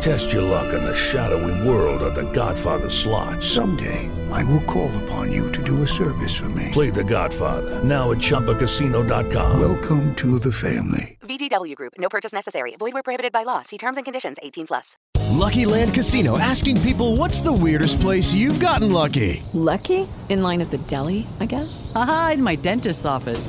Test your luck in the shadowy world of The Godfather slot. Someday, I will call upon you to do a service for me. Play The Godfather now at ChumbaCasino.com. Welcome to the family. VGW Group. No purchase necessary. Void where prohibited by law. See terms and conditions. 18 plus. Lucky Land Casino asking people, "What's the weirdest place you've gotten lucky?" Lucky? In line at the deli, I guess. Aha, in my dentist's office.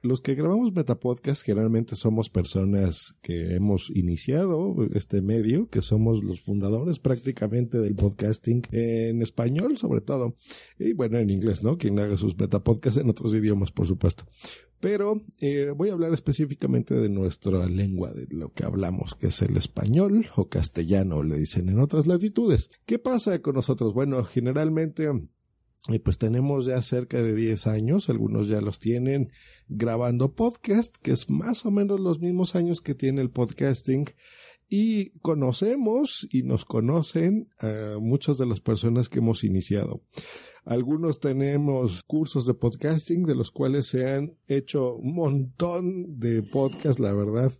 Los que grabamos Metapodcast generalmente somos personas que hemos iniciado este medio, que somos los fundadores prácticamente del podcasting en español sobre todo, y bueno en inglés, ¿no? Quien haga sus Metapodcasts en otros idiomas, por supuesto. Pero eh, voy a hablar específicamente de nuestra lengua, de lo que hablamos, que es el español o castellano, le dicen en otras latitudes. ¿Qué pasa con nosotros? Bueno, generalmente y pues tenemos ya cerca de 10 años, algunos ya los tienen grabando podcast, que es más o menos los mismos años que tiene el podcasting. Y conocemos y nos conocen a muchas de las personas que hemos iniciado. Algunos tenemos cursos de podcasting de los cuales se han hecho un montón de podcasts, la verdad,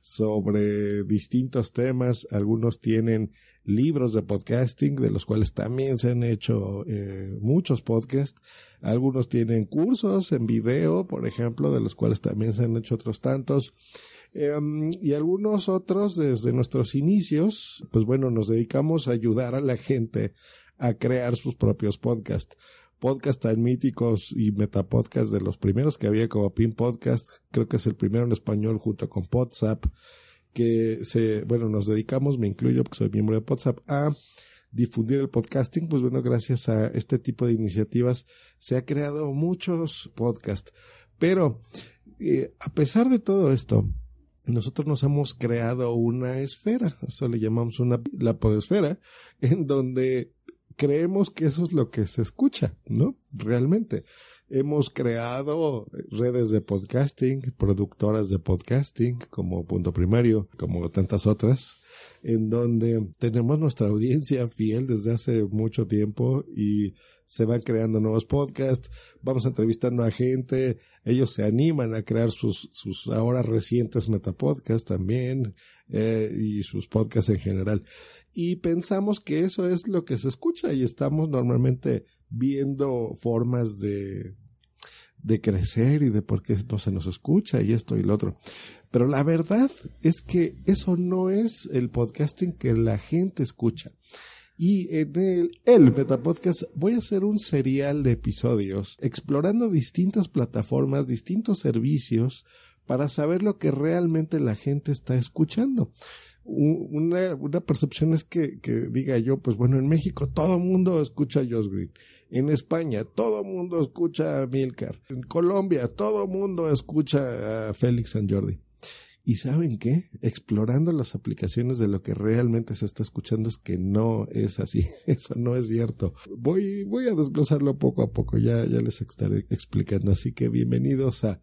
sobre distintos temas. Algunos tienen libros de podcasting, de los cuales también se han hecho eh, muchos podcasts. Algunos tienen cursos en video, por ejemplo, de los cuales también se han hecho otros tantos. Um, y algunos otros desde nuestros inicios, pues bueno, nos dedicamos a ayudar a la gente a crear sus propios podcasts. Podcasts tan míticos y metapodcasts de los primeros que había como Pin Podcast, creo que es el primero en español junto con WhatsApp que se, bueno, nos dedicamos, me incluyo porque soy miembro de WhatsApp, a difundir el podcasting, pues bueno, gracias a este tipo de iniciativas se ha creado muchos podcasts. Pero eh, a pesar de todo esto, nosotros nos hemos creado una esfera, eso le llamamos una la podesfera, en donde creemos que eso es lo que se escucha, ¿no? Realmente. Hemos creado redes de podcasting, productoras de podcasting como Punto Primario, como tantas otras, en donde tenemos nuestra audiencia fiel desde hace mucho tiempo y se van creando nuevos podcasts, vamos entrevistando a gente, ellos se animan a crear sus, sus ahora recientes metapodcasts también eh, y sus podcasts en general. Y pensamos que eso es lo que se escucha y estamos normalmente viendo formas de, de crecer y de por qué no se nos escucha y esto y lo otro. Pero la verdad es que eso no es el podcasting que la gente escucha. Y en el, el Metapodcast voy a hacer un serial de episodios explorando distintas plataformas, distintos servicios para saber lo que realmente la gente está escuchando una, una percepción es que, que, diga yo, pues bueno, en México todo mundo escucha a Josh Green. En España todo mundo escucha a Milcar. En Colombia todo mundo escucha a Félix San Jordi. Y saben qué? Explorando las aplicaciones de lo que realmente se está escuchando es que no es así. Eso no es cierto. Voy, voy a desglosarlo poco a poco. Ya, ya les estaré explicando. Así que bienvenidos a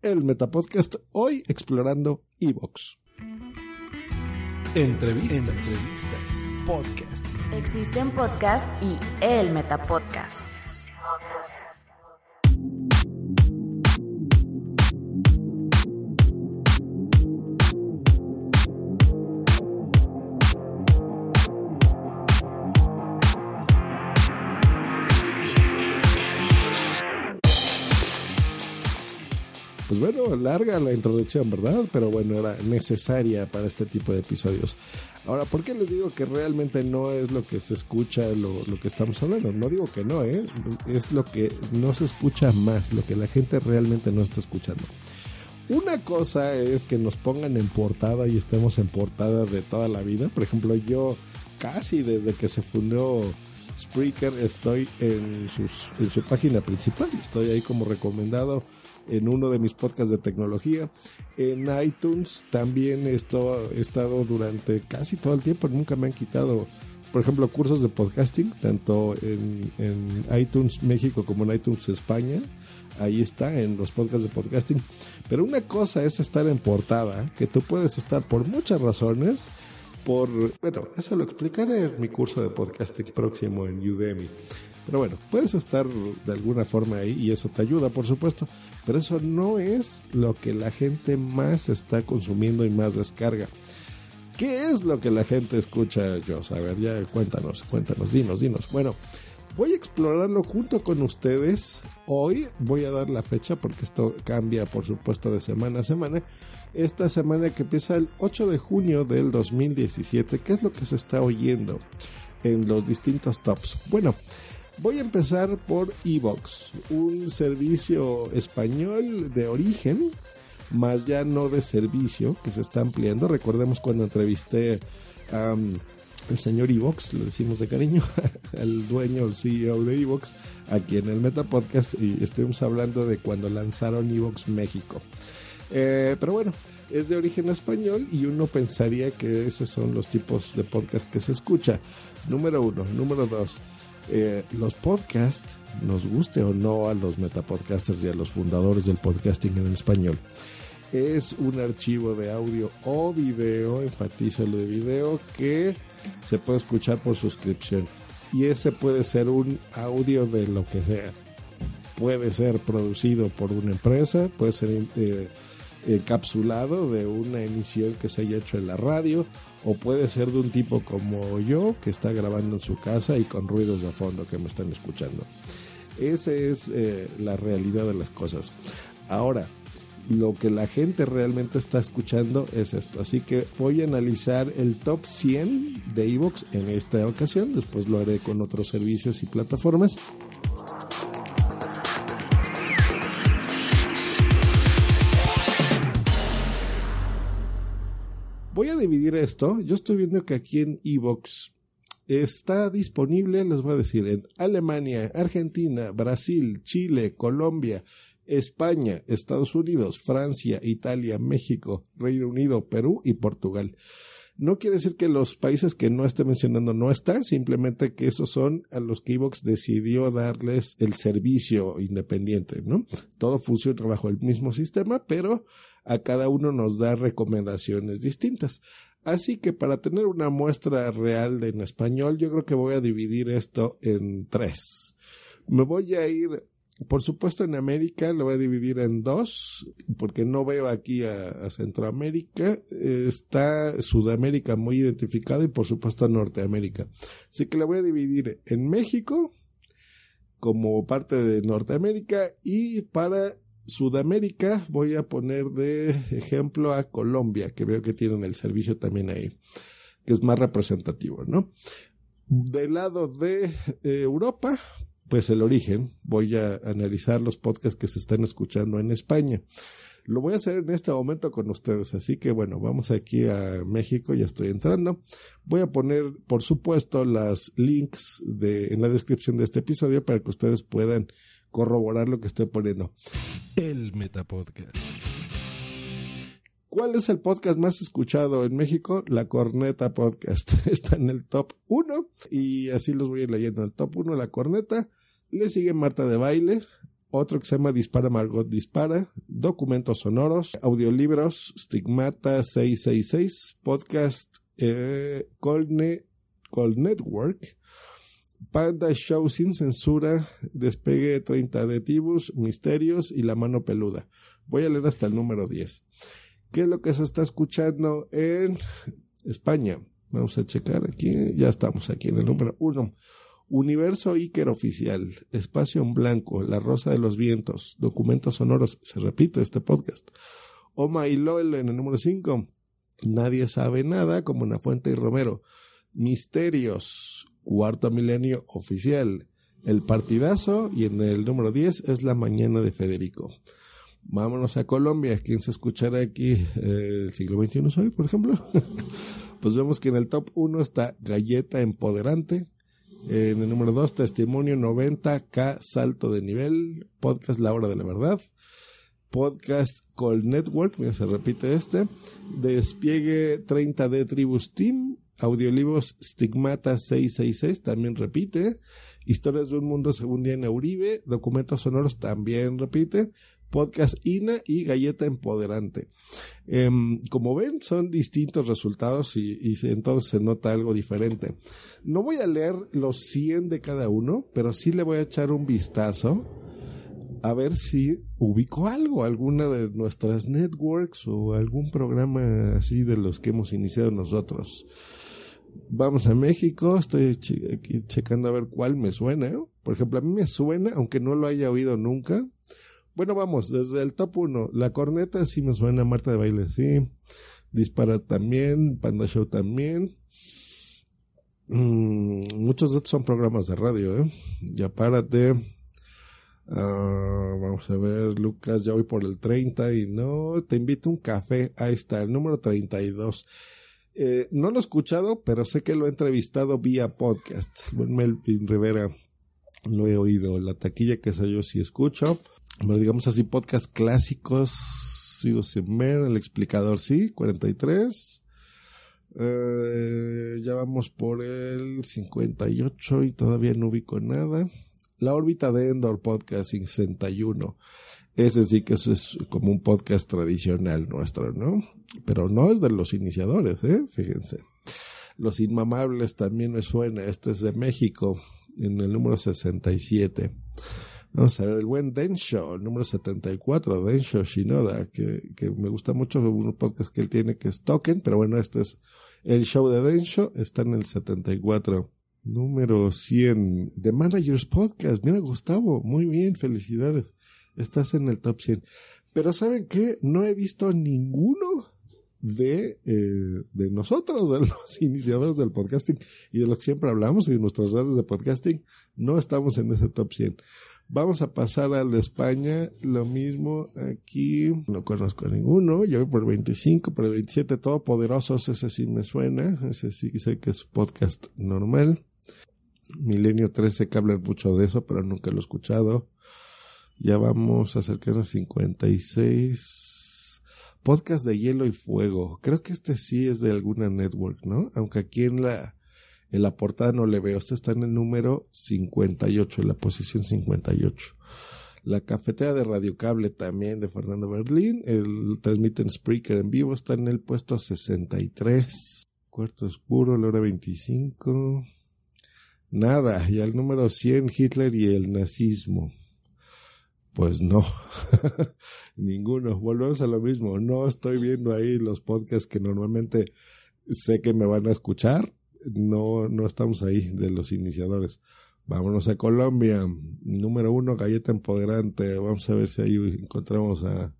el Metapodcast. Hoy explorando Evox. Entrevistas. Entrevistas. Podcast. Existen podcast y el Metapodcast. Pues bueno, larga la introducción, ¿verdad? Pero bueno, era necesaria para este tipo de episodios. Ahora, ¿por qué les digo que realmente no es lo que se escucha lo, lo que estamos hablando? No digo que no, ¿eh? Es lo que no se escucha más, lo que la gente realmente no está escuchando. una cosa es que nos pongan en portada y estemos en portada de toda la vida. Por ejemplo, yo casi desde que se fundó Spreaker estoy en, sus, en su página principal. Estoy ahí como recomendado en uno de mis podcasts de tecnología. En iTunes también he estado durante casi todo el tiempo, nunca me han quitado, por ejemplo, cursos de podcasting, tanto en, en iTunes México como en iTunes España. Ahí está en los podcasts de podcasting. Pero una cosa es estar en portada, que tú puedes estar por muchas razones. Por, bueno, eso lo explicaré en mi curso de podcasting próximo en Udemy. Pero bueno, puedes estar de alguna forma ahí y eso te ayuda, por supuesto. Pero eso no es lo que la gente más está consumiendo y más descarga. ¿Qué es lo que la gente escucha, Joss? A ver, ya cuéntanos, cuéntanos, dinos, dinos. Bueno, voy a explorarlo junto con ustedes. Hoy voy a dar la fecha porque esto cambia, por supuesto, de semana a semana. Esta semana que empieza el 8 de junio del 2017, ¿qué es lo que se está oyendo en los distintos tops? Bueno, Voy a empezar por Evox, un servicio español de origen, más ya no de servicio, que se está ampliando. Recordemos cuando entrevisté al señor Evox, le decimos de cariño, al dueño, el CEO de Evox, aquí en el Meta Podcast, y estuvimos hablando de cuando lanzaron Evox México. Eh, pero bueno, es de origen español y uno pensaría que esos son los tipos de podcast que se escucha. Número uno. Número dos. Eh, los podcasts, nos guste o no a los metapodcasters y a los fundadores del podcasting en español, es un archivo de audio o video, enfatizo lo de video, que se puede escuchar por suscripción. Y ese puede ser un audio de lo que sea. Puede ser producido por una empresa, puede ser eh, encapsulado de una emisión que se haya hecho en la radio o puede ser de un tipo como yo que está grabando en su casa y con ruidos de fondo que me están escuchando. Esa es eh, la realidad de las cosas. Ahora, lo que la gente realmente está escuchando es esto. Así que voy a analizar el top 100 de Evox en esta ocasión. Después lo haré con otros servicios y plataformas. Voy a dividir esto. Yo estoy viendo que aquí en Evox está disponible, les voy a decir, en Alemania, Argentina, Brasil, Chile, Colombia, España, Estados Unidos, Francia, Italia, México, Reino Unido, Perú y Portugal. No quiere decir que los países que no esté mencionando no están, simplemente que esos son a los que Evox decidió darles el servicio independiente, ¿no? Todo funciona bajo el mismo sistema, pero a cada uno nos da recomendaciones distintas. Así que para tener una muestra real de en español, yo creo que voy a dividir esto en tres. Me voy a ir, por supuesto en América, lo voy a dividir en dos, porque no veo aquí a, Centroamérica. está Sudamérica muy identificado y por supuesto a Norteamérica. Así que lo voy a dividir en México como parte de Norteamérica y para Sudamérica, voy a poner de ejemplo a Colombia, que veo que tienen el servicio también ahí, que es más representativo, ¿no? Del lado de eh, Europa, pues el origen, voy a analizar los podcasts que se están escuchando en España. Lo voy a hacer en este momento con ustedes, así que bueno, vamos aquí a México, ya estoy entrando. Voy a poner, por supuesto, las links de, en la descripción de este episodio para que ustedes puedan corroborar lo que estoy poniendo. El Metapodcast. ¿Cuál es el podcast más escuchado en México? La Corneta Podcast. Está en el top 1 y así los voy a ir leyendo. En el top 1 La Corneta. Le sigue Marta de Baile. Otro que se llama Dispara Margot Dispara. Documentos sonoros. Audiolibros. Stigmata 666. Podcast eh, Colne, Col Network. Panda Show sin censura, Despegue 30 de Tibus, Misterios y La Mano Peluda. Voy a leer hasta el número 10. ¿Qué es lo que se está escuchando en España? Vamos a checar aquí. Ya estamos aquí en el número 1. Universo Iker Oficial, Espacio en Blanco, La Rosa de los Vientos, Documentos Sonoros. Se repite este podcast. Oma y Loel en el número 5. Nadie sabe nada, como Fuente y Romero. Misterios, cuarto milenio oficial. El partidazo y en el número 10 es la mañana de Federico. Vámonos a Colombia. ¿Quién se escuchará aquí eh, el siglo XXI hoy, por ejemplo? pues vemos que en el top 1 está Galleta Empoderante. En el número 2, Testimonio 90K Salto de Nivel. Podcast La Hora de la Verdad. Podcast Call Network, mira, se repite este. Despliegue 30D Tribus Team. Audiolibros Stigmata 666 también repite. Historias de un mundo según Diana Uribe. Documentos sonoros también repite. Podcast INA y Galleta Empoderante. Em, como ven, son distintos resultados y, entonces se nota algo diferente. No voy a leer los 100 de cada uno, pero sí le voy a echar un vistazo a ver si ubico algo, alguna de nuestras networks o algún programa así de los que hemos iniciado nosotros. Vamos a México, estoy aquí checando a ver cuál me suena. Por ejemplo, a mí me suena, aunque no lo haya oído nunca, bueno, vamos, desde el top 1. La corneta sí me suena, Marta de Baile sí. Dispara también, Panda Show también. Mm, muchos de estos son programas de radio, ¿eh? Ya párate. Ah, vamos a ver, Lucas, ya voy por el 30 y no, te invito a un café. Ahí está, el número 32. Eh, no lo he escuchado, pero sé que lo he entrevistado vía podcast. Melvin Rivera lo he oído. La taquilla que soy yo sí escucho bueno, digamos así, podcast clásicos, sigo sin ver, el explicador sí, 43. Eh, ya vamos por el 58 y todavía no ubico nada. La órbita de Endor Podcast 61. Ese sí que eso es como un podcast tradicional nuestro, ¿no? Pero no es de los iniciadores, ¿eh? Fíjense. Los Inmamables también me suena. Este es de México, en el número 67. Vamos a ver, el buen Densho, el número 74, Densho Shinoda, que, que me gusta mucho un podcast que él tiene que es Token, pero bueno, este es el show de Densho, está en el 74. Número 100, The Managers Podcast. Mira, Gustavo, muy bien, felicidades. Estás en el top 100. Pero ¿saben qué? No he visto ninguno de, eh, de nosotros, de los iniciadores del podcasting y de lo que siempre hablamos y de nuestras redes de podcasting. No estamos en ese top 100. Vamos a pasar al de España. Lo mismo aquí. No conozco a ninguno. Yo voy por 25, por el 27 Todopoderosos. Ese sí me suena. Ese sí sé que es podcast normal. Milenio 13 que hablan mucho de eso, pero nunca lo he escuchado. Ya vamos a acercarnos a 56. Podcast de hielo y fuego. Creo que este sí es de alguna network, ¿no? Aunque aquí en la en la portada no le veo. Este está en el número 58, en la posición 58. La cafetera de Radio Cable también de Fernando Berlín. El transmiten Spreaker en vivo está en el puesto 63. Cuarto oscuro, la hora 25. Nada. Y al número 100, Hitler y el nazismo. Pues no. Ninguno. Volvemos a lo mismo. No estoy viendo ahí los podcasts que normalmente sé que me van a escuchar no, no estamos ahí de los iniciadores. Vámonos a Colombia. Número uno, Galleta Empoderante. Vamos a ver si ahí encontramos a,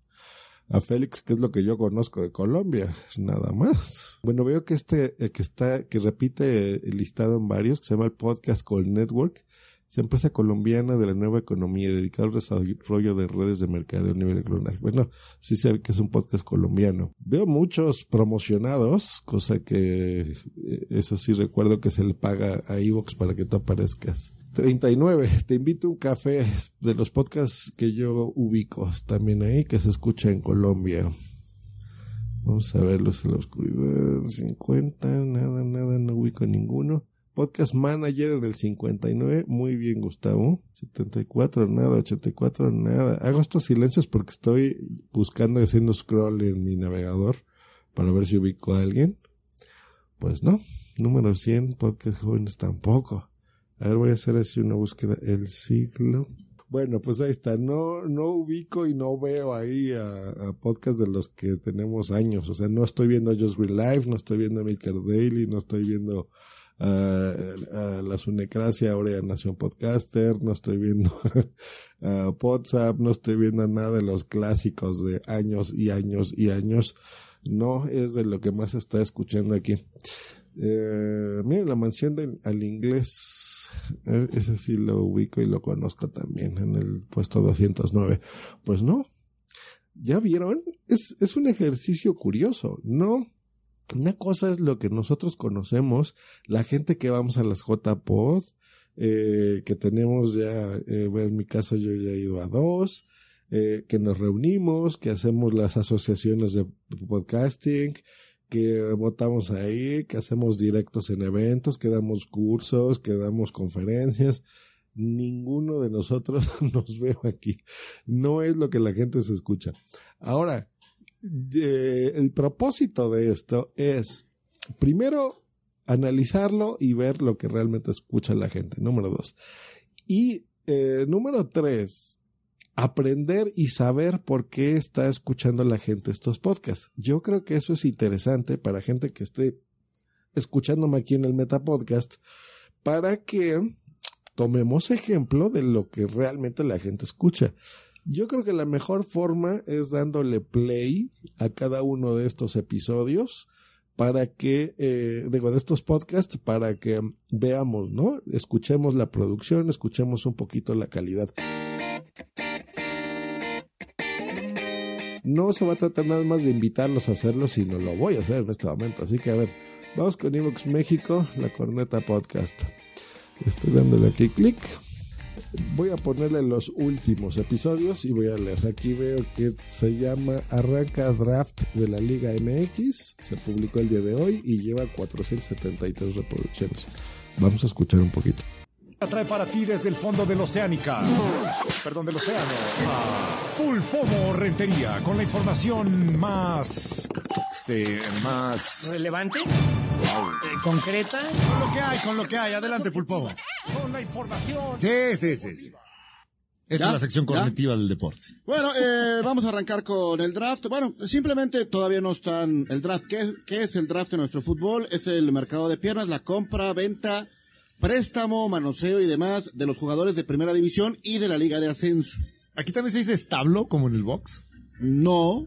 a Félix, que es lo que yo conozco de Colombia. Nada más. Bueno, veo que este, eh, que está, que repite listado en varios, que se llama el Podcast Call Network es empresa colombiana de la nueva economía dedicada al desarrollo de redes de mercado a nivel global. Bueno, sí sé que es un podcast colombiano. Veo muchos promocionados, cosa que eh, eso sí recuerdo que se le paga a Evox para que tú aparezcas. 39. Te invito a un café de los podcasts que yo ubico también ahí, que se escucha en Colombia. Vamos a verlos en la oscuridad. 50, nada, nada, no ubico ninguno. Podcast Manager en el 59. Muy bien, Gustavo. 74, nada. 84, nada. Hago estos silencios porque estoy buscando y haciendo scroll en mi navegador para ver si ubico a alguien. Pues no. Número 100, Podcast Jóvenes tampoco. A ver, voy a hacer así una búsqueda. El siglo. Bueno, pues ahí está. No, no ubico y no veo ahí a, a podcasts de los que tenemos años. O sea, no estoy viendo a Just Real Life, no estoy viendo a Milker Daily, no estoy viendo a, la Sunecracia, ahora ya Nación Podcaster, no estoy viendo a WhatsApp, no estoy viendo nada de los clásicos de años y años y años. No es de lo que más está escuchando aquí. Eh, miren, la mansión del, al inglés, eh, ese sí lo ubico y lo conozco también en el puesto 209. Pues no, ¿Ya vieron? Es, es un ejercicio curioso, ¿no? Una cosa es lo que nosotros conocemos, la gente que vamos a las JPod, eh, que tenemos ya, eh, en mi caso yo ya he ido a dos, eh, que nos reunimos, que hacemos las asociaciones de podcasting, que votamos ahí, que hacemos directos en eventos, que damos cursos, que damos conferencias. Ninguno de nosotros nos veo aquí. No es lo que la gente se escucha. Ahora, el propósito de esto es, primero, analizarlo y ver lo que realmente escucha la gente. Número dos. Y eh, número tres, aprender y saber por qué está escuchando la gente estos podcasts. Yo creo que eso es interesante para gente que esté escuchándome aquí en el Meta Podcast para que tomemos ejemplo de lo que realmente la gente escucha. Yo creo que la mejor forma es dándole play a cada uno de estos episodios para que, eh, digo, de estos podcasts, para que veamos, ¿no? Escuchemos la producción, escuchemos un poquito la calidad. No se va a tratar nada más de invitarlos a hacerlo, sino lo voy a hacer en este momento. Así que a ver, vamos con Evox México, la Corneta Podcast. Estoy dándole aquí clic. Voy a ponerle los últimos episodios y voy a leer. Aquí veo que se llama Arranca Draft de la Liga MX. Se publicó el día de hoy y lleva 473 reproducciones. Vamos a escuchar un poquito. Trae para ti desde el fondo del Oceánica, perdón, del océano, a Pulpomo Rentería, con la información más, este, más... ¿Relevante? Eh, ¿Concreta? Con lo que hay, con lo que hay. Adelante, Pulpomo. Con la información. Sí, sí, sí. sí. Esta es la sección cognitiva del deporte. Bueno, eh, vamos a arrancar con el draft. Bueno, simplemente todavía no están el draft. ¿Qué, ¿Qué es el draft de nuestro fútbol? Es el mercado de piernas, la compra, venta, préstamo, manoseo y demás de los jugadores de primera división y de la liga de ascenso. ¿Aquí también se dice establo, como en el box? No.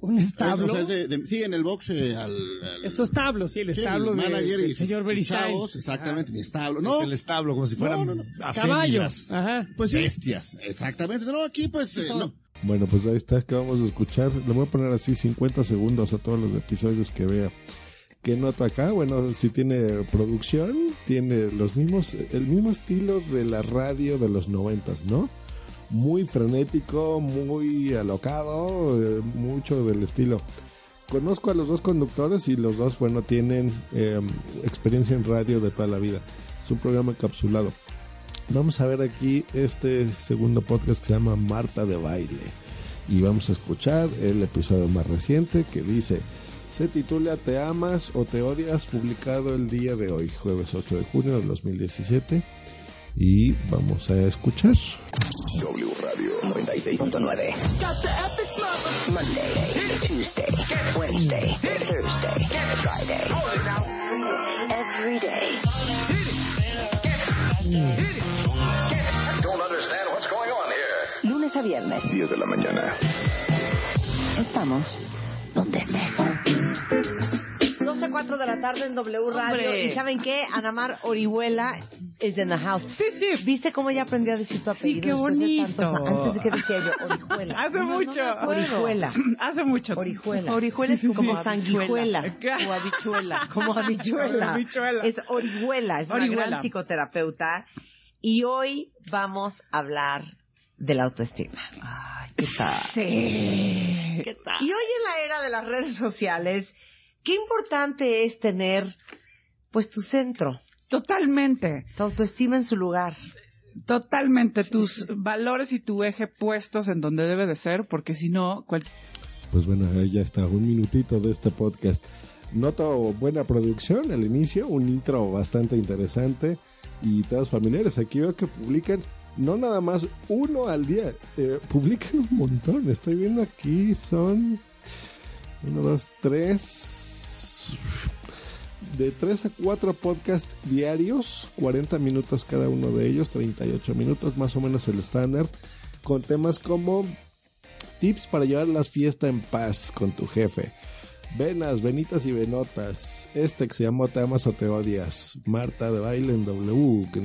¿Un establo? Es- o sea, es de- de- sí, en el box eh, al, al- Estos tablos, sí, el sí, establo el de- manager del y señor chavos, exactamente, mi establo. No. El establo, como si fueran No, no, no. acémilas. Caballos. Ajá. pues sí. Bestias. Exactamente, no, aquí pues eh. Bueno, pues ahí está que vamos a escuchar. Le voy a poner así 50 segundos a todos los episodios que vea. ¿Qué nota acá? Bueno, si tiene producción, tiene los mismos, el mismo estilo de la radio de los noventas, ¿no? Muy frenético, muy alocado, eh, mucho del estilo. Conozco a los dos conductores y los dos, bueno, tienen eh, experiencia en radio de toda la vida. Es un programa encapsulado. Vamos a ver aquí este segundo podcast que se llama Marta de Baile. Y vamos a escuchar el episodio más reciente que dice, se titula Te amas o te odias, publicado el día de hoy, jueves 8 de junio del 2017. Y vamos a escuchar. W Radio 96.9. Monday, Tuesday, Wednesday, Thursday, Friday. Every day. Don't understand what's going on here. Lunes a viernes. 10 de la mañana. Estamos donde estés. 12.04 de la tarde en W Radio. Hombre. ¿Y saben qué? Anamar Orihuela is in the house. Sí, sí. ¿Viste cómo ella aprendió a decir tu apellido? qué después de bonito. tantos? Antes de que decía yo, Orihuela. Hace No, mucho. no. Orihuela. Hace mucho. Orihuela. Orihuela es como como sanguijuela. O habichuela. Como habichuela. Habichuela. Es Orihuela. Es una gran psicoterapeuta. Y hoy vamos a hablar de la autoestima. Ay, ¿qué tal? Sí. ¿Qué tal? Y hoy en la era de las redes sociales, qué importante es tener, pues, tu centro, Totalmente. tu autoestima en su lugar. Totalmente. Tus valores y tu eje puestos en donde debe de ser, porque si no, cual- Pues bueno, ahí ya está, un minutito de este podcast. Noto buena producción al inicio, un intro bastante interesante y todos familiares. Aquí veo que publican no nada más uno al día, eh, publican un montón. Estoy viendo aquí son uno, dos, tres, de tres a cuatro podcasts diarios, 40 minutos cada uno de ellos, 38 minutos más o menos el estándar, con temas como Tips para llevar las fiestas en paz con tu jefe. Venas, venitas y venotas. Este que se llamó Te amas o te odias. Marta de baile en W.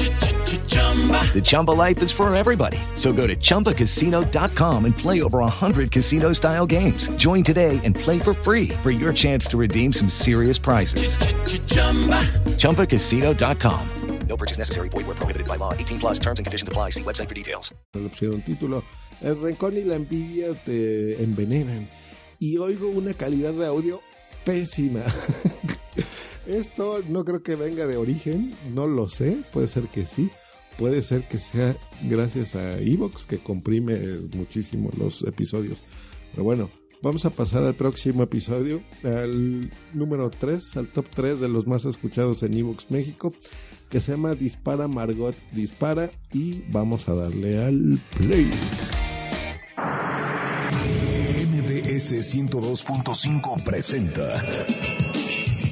The Chumba life is for everybody. So go to ChumbaCasino.com and play over 100 casino style games. Join today and play for free for your chance to redeem some serious prizes. ChumbaCasino.com. No purchase necessary. Void where prohibited by law. 18 plus terms and conditions apply. See website for details. Le pusieron título. El rencor y la envidia te envenenan. Y oigo una calidad de audio pésima. Esto no creo que venga de origen, no lo sé, puede ser que sí, puede ser que sea gracias a Evox que comprime muchísimo los episodios. Pero bueno, vamos a pasar al próximo episodio, al número 3, al top 3 de los más escuchados en Evox México, que se llama Dispara Margot Dispara y vamos a darle al play. MBS 102.5 presenta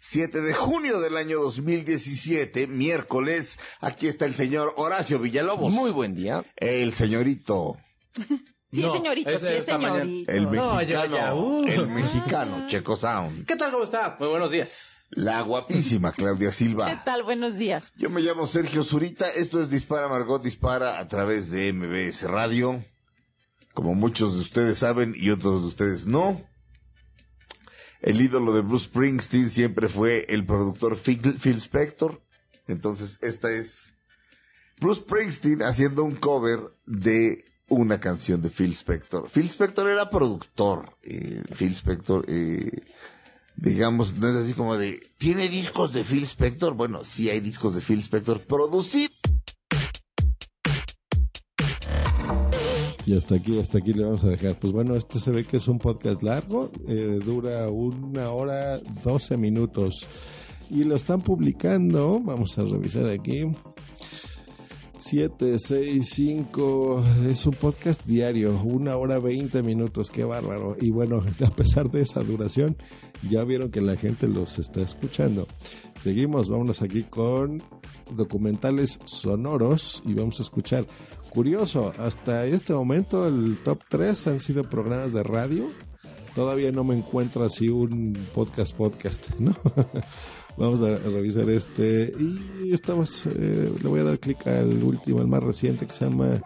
7 de junio del año 2017, miércoles. Aquí está el señor Horacio Villalobos. Muy buen día. El señorito. Sí, No, señorito, sí, señorito. El No, mexicano. ya, ya, uh. El mexicano, Checo Sound. ¿Qué tal? ¿Cómo está? Muy buenos días. La guapísima Claudia ¿Qué Silva. tal? Buenos días. Yo me llamo Sergio Zurita. Esto es Dispara Margot, dispara a través de MBS Radio. Como muchos de ustedes saben y otros de ustedes no. El ídolo de Bruce Springsteen siempre fue el productor Phil, Spector. Entonces, esta es Bruce Springsteen haciendo un cover de una canción de Phil Spector. Phil Spector era productor. eh, Phil Spector, eh, digamos, no es así como de, ¿tiene discos de Phil Spector? Bueno, sí hay discos de Phil Spector producidos. Y hasta aquí, hasta aquí le vamos a dejar. Pues bueno, este se ve que es un podcast largo, eh, dura una hora 12 minutos. Y lo están publicando, vamos a revisar aquí. 7, 6, 5, es un podcast diario, una hora 20 minutos, qué bárbaro. Y bueno, a pesar de esa duración, ya vieron que la gente los está escuchando. Seguimos, vámonos aquí con documentales sonoros y vamos a escuchar. Curioso, hasta este momento el top 3 han sido programas de radio. Todavía no me encuentro así un podcast podcast. Vamos a revisar este y estamos, eh, le voy a dar clic al último, el más reciente que se llama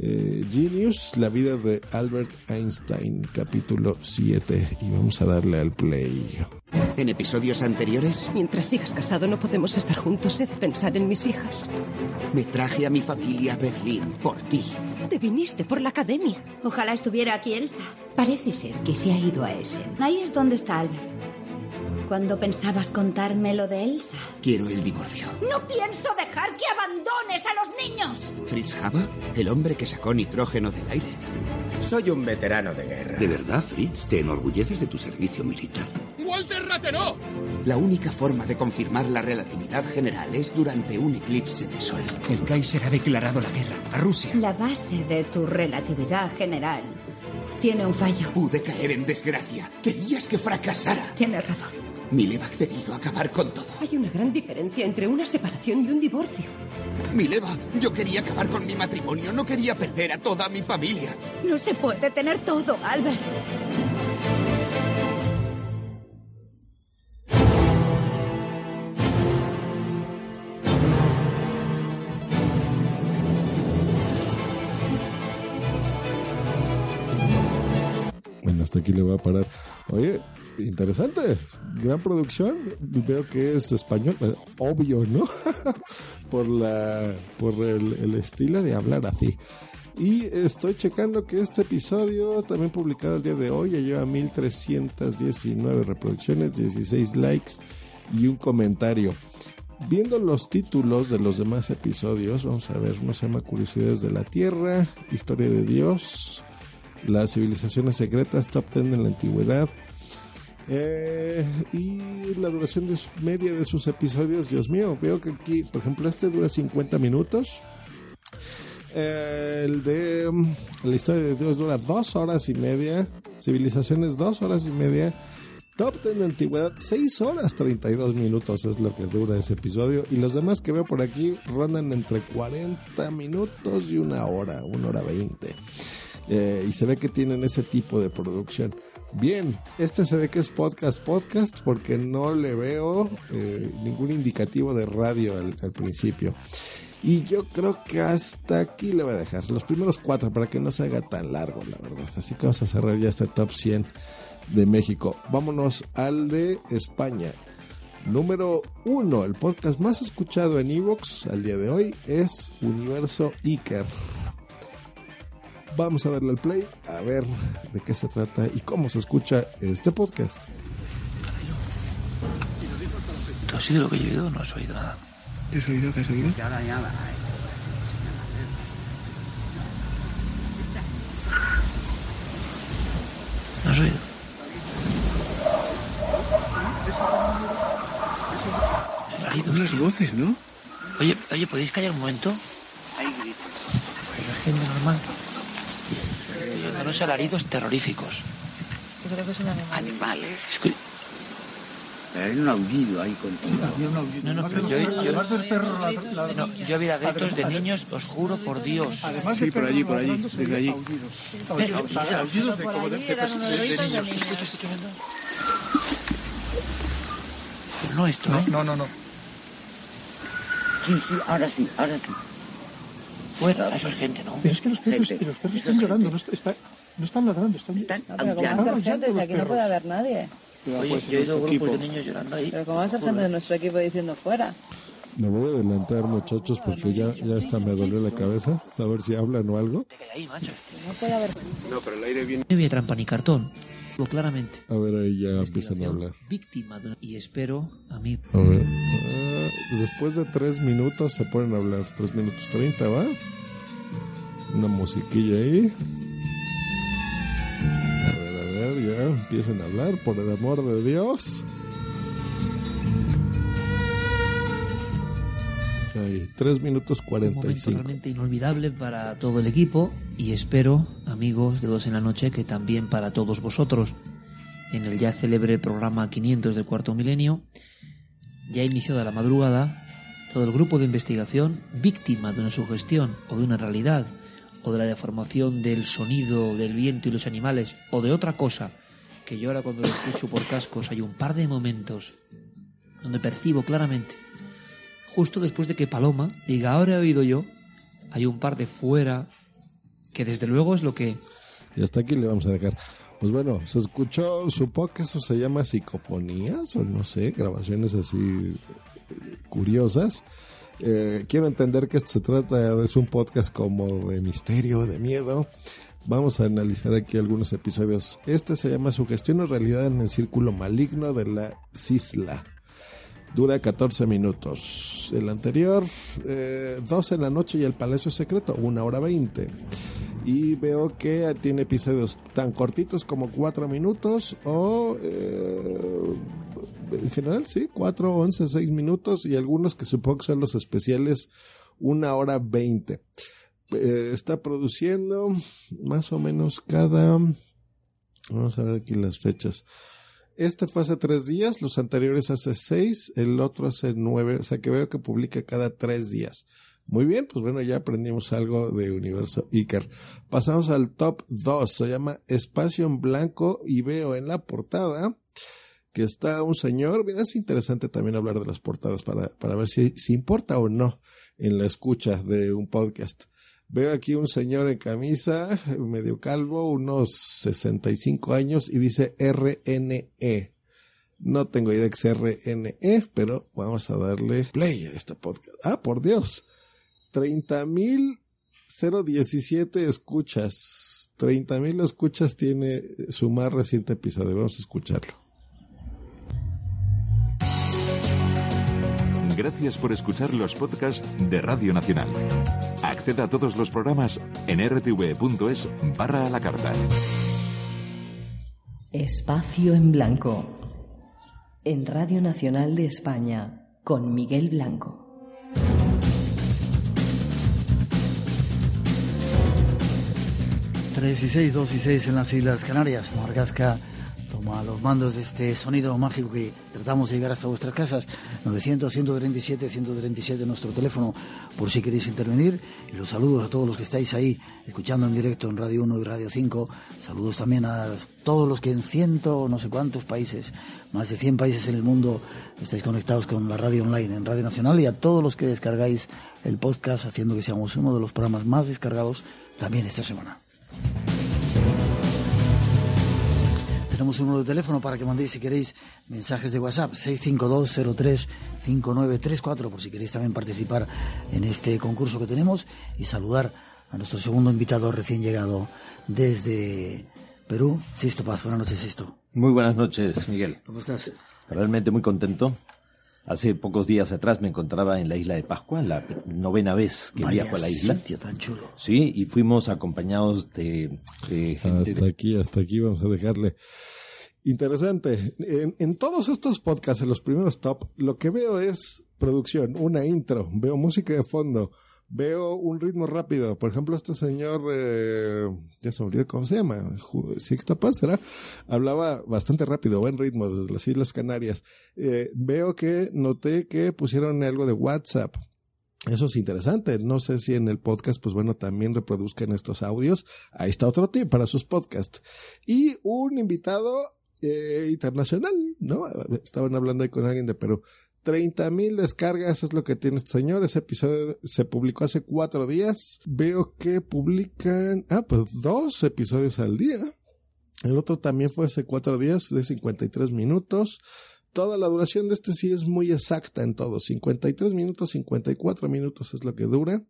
eh, Genius, la vida de Albert Einstein, capítulo 7 y vamos a darle al play. En episodios anteriores, Mientras sigas casado no podemos estar juntos. He de pensar en mis hijas. me traje a mi familia a Berlín por ti. Te viniste por la academia. Ojalá estuviera aquí Elsa. Parece ser que se ha ido a ese. Ahí es donde está Albert. ¿Cuándo pensabas contarme lo de Elsa? Quiero el divorcio. No pienso dejar que abandones a los niños. Fritz Haber, el hombre que sacó nitrógeno del aire. Soy un veterano de guerra. ¿De verdad, Fritz? ¿Te enorgulleces de tu servicio militar? ¡Walter Rathenau! La única forma de confirmar la relatividad general es durante un eclipse de sol. El Kaiser ha declarado la guerra a Rusia. La base de tu relatividad general tiene un fallo. Pude caer en desgracia. Querías que fracasara. Tienes razón. Mileva ha accedido a acabar con todo. Hay una gran diferencia entre una separación y un divorcio. Mileva, yo quería acabar con mi matrimonio. No quería perder a toda mi familia. No se puede tener todo, Albert. Aquí le voy a parar. Oye, interesante, gran producción. Veo que es español, eh, obvio, ¿no? por la, por el, el estilo de hablar así. Y estoy checando que este episodio, también publicado el día de hoy, ya lleva 1319 reproducciones, 16 likes y un comentario. Viendo los títulos de los demás episodios, vamos a ver, uno se llama Curiosidades de la Tierra, Historia de Dios, Las civilizaciones secretas, Top 10 en la Antigüedad. Eh, y la duración de su- media de sus episodios, Dios mío, veo que aquí, por ejemplo, este dura 50 minutos. Eh, el de mm, la historia de Dios dura dos horas y media. Civilizaciones dos horas y media. Top 10 de antigüedad, 6 horas 32 minutos es lo que dura ese episodio. Y los demás que veo por aquí rondan entre 40 minutos y una hora, una hora 20. Eh, y se ve que tienen ese tipo de producción. Bien, este se ve que es podcast, podcast, porque no le veo eh, ningún indicativo de radio al, al principio. Y yo creo que hasta aquí le voy a dejar los primeros cuatro para que no se haga tan largo, la verdad. Así que vamos a cerrar ya este top 100 de México. Vámonos al de España. Número uno, el podcast más escuchado en Evox al día de hoy es Universo Iker. Vamos a darle al play a ver de qué se trata y cómo se escucha este podcast. ¿Tú has oído lo que yo he oído no has oído nada? ¿Te has oído? ¿Te has oído? ¿No has oído? Unas voces, ¿no? Oye, oye, ¿podéis callar un momento? Hay gritos. Pues la gente normal. Unos alaridos terroríficos. Yo creo que son animales. Animales. Escu- Hay un aullido ahí contigo. Había un aullido. No, no, pero yo, yo, no, yo había gritos de niños, os juro por Dios. Sí, por allí, por allí, desde allí. Aullidos de como niños. no esto, ¿eh? No, no, no. Sí, sí, ahora sí, ahora sí. Fuera, eso es gente, ¿no? Pero es que los perros, los perros están llorando, no, está- no están ladrando, están, Pero ¿cómo va a ser gente si aquí no puede haber nadie? Oye, yo he oído grupos de niños llorando ahí. Pero ¿cómo va a ser gente de nuestro equipo diciendo fuera? Me voy a adelantar, muchachos, porque ya, ya hasta me dolió la cabeza. A ver si hablan o algo. Ahí, macho. No puede haber No, pero el aire viene. No había trampa ni cartón. Lo claramente. A ver, ahí ya empiezan a hablar. Víctima de Y espero, a mí, A ver. ah, después de tres minutos se ponen a hablar. Tres minutos treinta, ¿va? Una musiquilla ahí. A ver, a ver, ya empiecen a hablar, por el amor de Dios. Ahí, tres minutos un cuarenta y momento realmente inolvidable para todo el equipo y espero, amigos de Dos en la Noche, que también para todos vosotros. En el ya célebre programa 500 del cuarto milenio, ya iniciada la madrugada, todo el grupo de investigación, víctima de una sugestión o de una realidad, de la deformación del sonido, del viento y los animales, o de otra cosa, que yo ahora cuando lo escucho por cascos hay un par de momentos donde percibo claramente justo después de que Paloma diga ahora he oído yo, hay un par de fuera que desde luego es lo que Y hasta aquí le vamos a dejar. Pues bueno, se escuchó, supongo que eso se llama psicofonías o no sé, grabaciones así eh, curiosas. Eh, quiero entender que esto se trata de un podcast como de misterio, de miedo. Vamos a analizar aquí algunos episodios. Este se llama Sugestión o Realidad en el Círculo Maligno de la Cisla. Dura 14 minutos. El anterior, eh, 12 en la noche y el Palacio Secreto, 1 hora 20. Y veo que tiene episodios tan cortitos como 4 minutos o eh, en general sí, 4, 11, 6 minutos y algunos que supongo que son los especiales 1 hora 20. Eh, está produciendo más o menos cada... Vamos a ver aquí las fechas. Este fue hace tres días, los anteriores hace seis, el otro hace nueve, o sea que veo que publica cada tres días. Muy bien, pues bueno, ya aprendimos algo de Universo Iker. Pasamos al top 2, se llama Espacio en Blanco y veo en la portada que está un señor, mira, es interesante también hablar de las portadas para, para ver si, importa o no en la escucha de un podcast. Veo aquí un señor en camisa, medio calvo, unos 65 años y dice RNE. No tengo idea que sea RNE, pero vamos a darle play a este podcast. Ah, por Dios. 30.017 escuchas. 30.000 escuchas tiene su más reciente episodio. Vamos a escucharlo. Gracias por escuchar los podcasts de Radio Nacional. Acceda a todos los programas en rtv.es barra a la carta. Espacio en Blanco. En Radio Nacional de España, con Miguel Blanco. Tres y seis, dos y seis en las Islas Canarias. Margasca toma los mandos de este sonido mágico que tratamos de llegar hasta vuestras casas. 900-137-137 nuestro teléfono por si queréis intervenir. Y los saludos a todos los que estáis ahí escuchando en directo en Radio 1 y Radio 5. Saludos también a todos los que en ciento, no sé cuántos países, más de 100 países en el mundo, estáis conectados con la radio online en Radio Nacional y a todos los que descargáis el podcast haciendo que seamos uno de los programas más descargados también esta semana. Tenemos un número de teléfono para que mandéis, si queréis, mensajes de WhatsApp, 652-03-5934, por si queréis también participar en este concurso que tenemos y saludar a nuestro segundo invitado recién llegado desde Perú, Sisto Paz. Buenas noches, Sisto. Muy buenas noches, Miguel. ¿Cómo estás? Realmente muy contento. Hace pocos días atrás me encontraba en la isla de Pascua, la novena vez que Vaya viajo a la isla. sitio tan chulo. Sí, y fuimos acompañados de, de gente. Hasta aquí, hasta aquí vamos a dejarle. Interesante. En, en todos estos podcasts, en los primeros top, lo que veo es producción, una intro, veo música de fondo, veo un ritmo rápido. Por ejemplo, este señor, eh, ya se olvidó cómo se llama, Sixto Paz, ¿será? Hablaba bastante rápido, buen ritmo desde las Islas Canarias. Eh, veo que noté que pusieron algo de WhatsApp. Eso es interesante. No sé si en el podcast, pues bueno, también reproduzcan estos audios. Ahí está otro tip para sus podcasts. Y un invitado eh, internacional, ¿no? Estaban hablando ahí con alguien de Perú. 30 mil descargas es lo que tiene este señor. Ese episodio se publicó hace cuatro días. Veo que publican, ah, pues dos episodios al día. El otro también fue hace cuatro días de 53 minutos. Toda la duración de este sí es muy exacta en todo. 53 minutos, 54 minutos es lo que dura.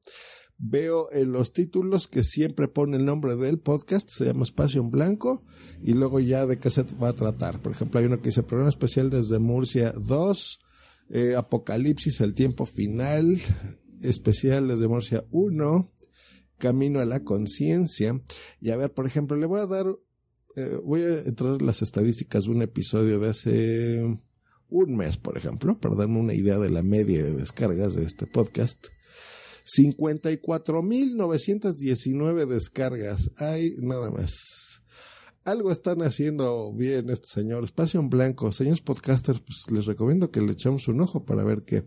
Veo en los títulos que siempre pone el nombre del podcast, se llama Espacio en Blanco, y luego ya de qué se va a tratar. Por ejemplo, hay uno que dice Programa Especial desde Murcia 2, eh, Apocalipsis, el tiempo final, especial desde Murcia 1, Camino a la conciencia. Y a ver, por ejemplo, le voy a dar, eh, voy a entrar las estadísticas de un episodio de hace un mes, por ejemplo, para darme una idea de la media de descargas de este podcast. 54.919 descargas. Hay nada más. Algo están haciendo bien este señor. Espacio en blanco. Señores podcasters, pues les recomiendo que le echamos un ojo para ver qué.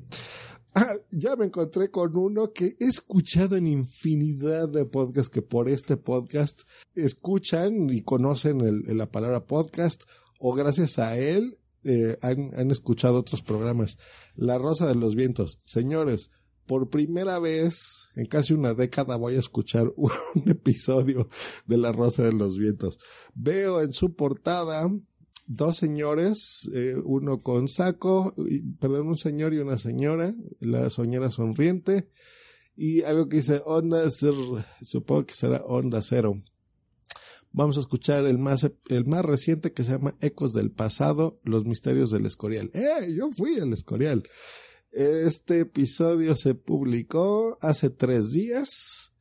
Ah, ya me encontré con uno que he escuchado en infinidad de podcasts que por este podcast escuchan y conocen la palabra podcast o gracias a él eh, han escuchado otros programas. La Rosa de los Vientos. Señores, por primera vez en casi una década voy a escuchar un episodio de La Rosa de los Vientos. Veo en su portada dos señores, eh, uno con saco, y- perdón, un señor y una señora, la señora sonriente, y algo que dice onda cero, supongo que será onda cero. Vamos a escuchar el más, el más reciente que se llama Ecos del Pasado, Los Misterios del Escorial. ¡Eh! Yo fui al Escorial. Este episodio se publicó hace tres días.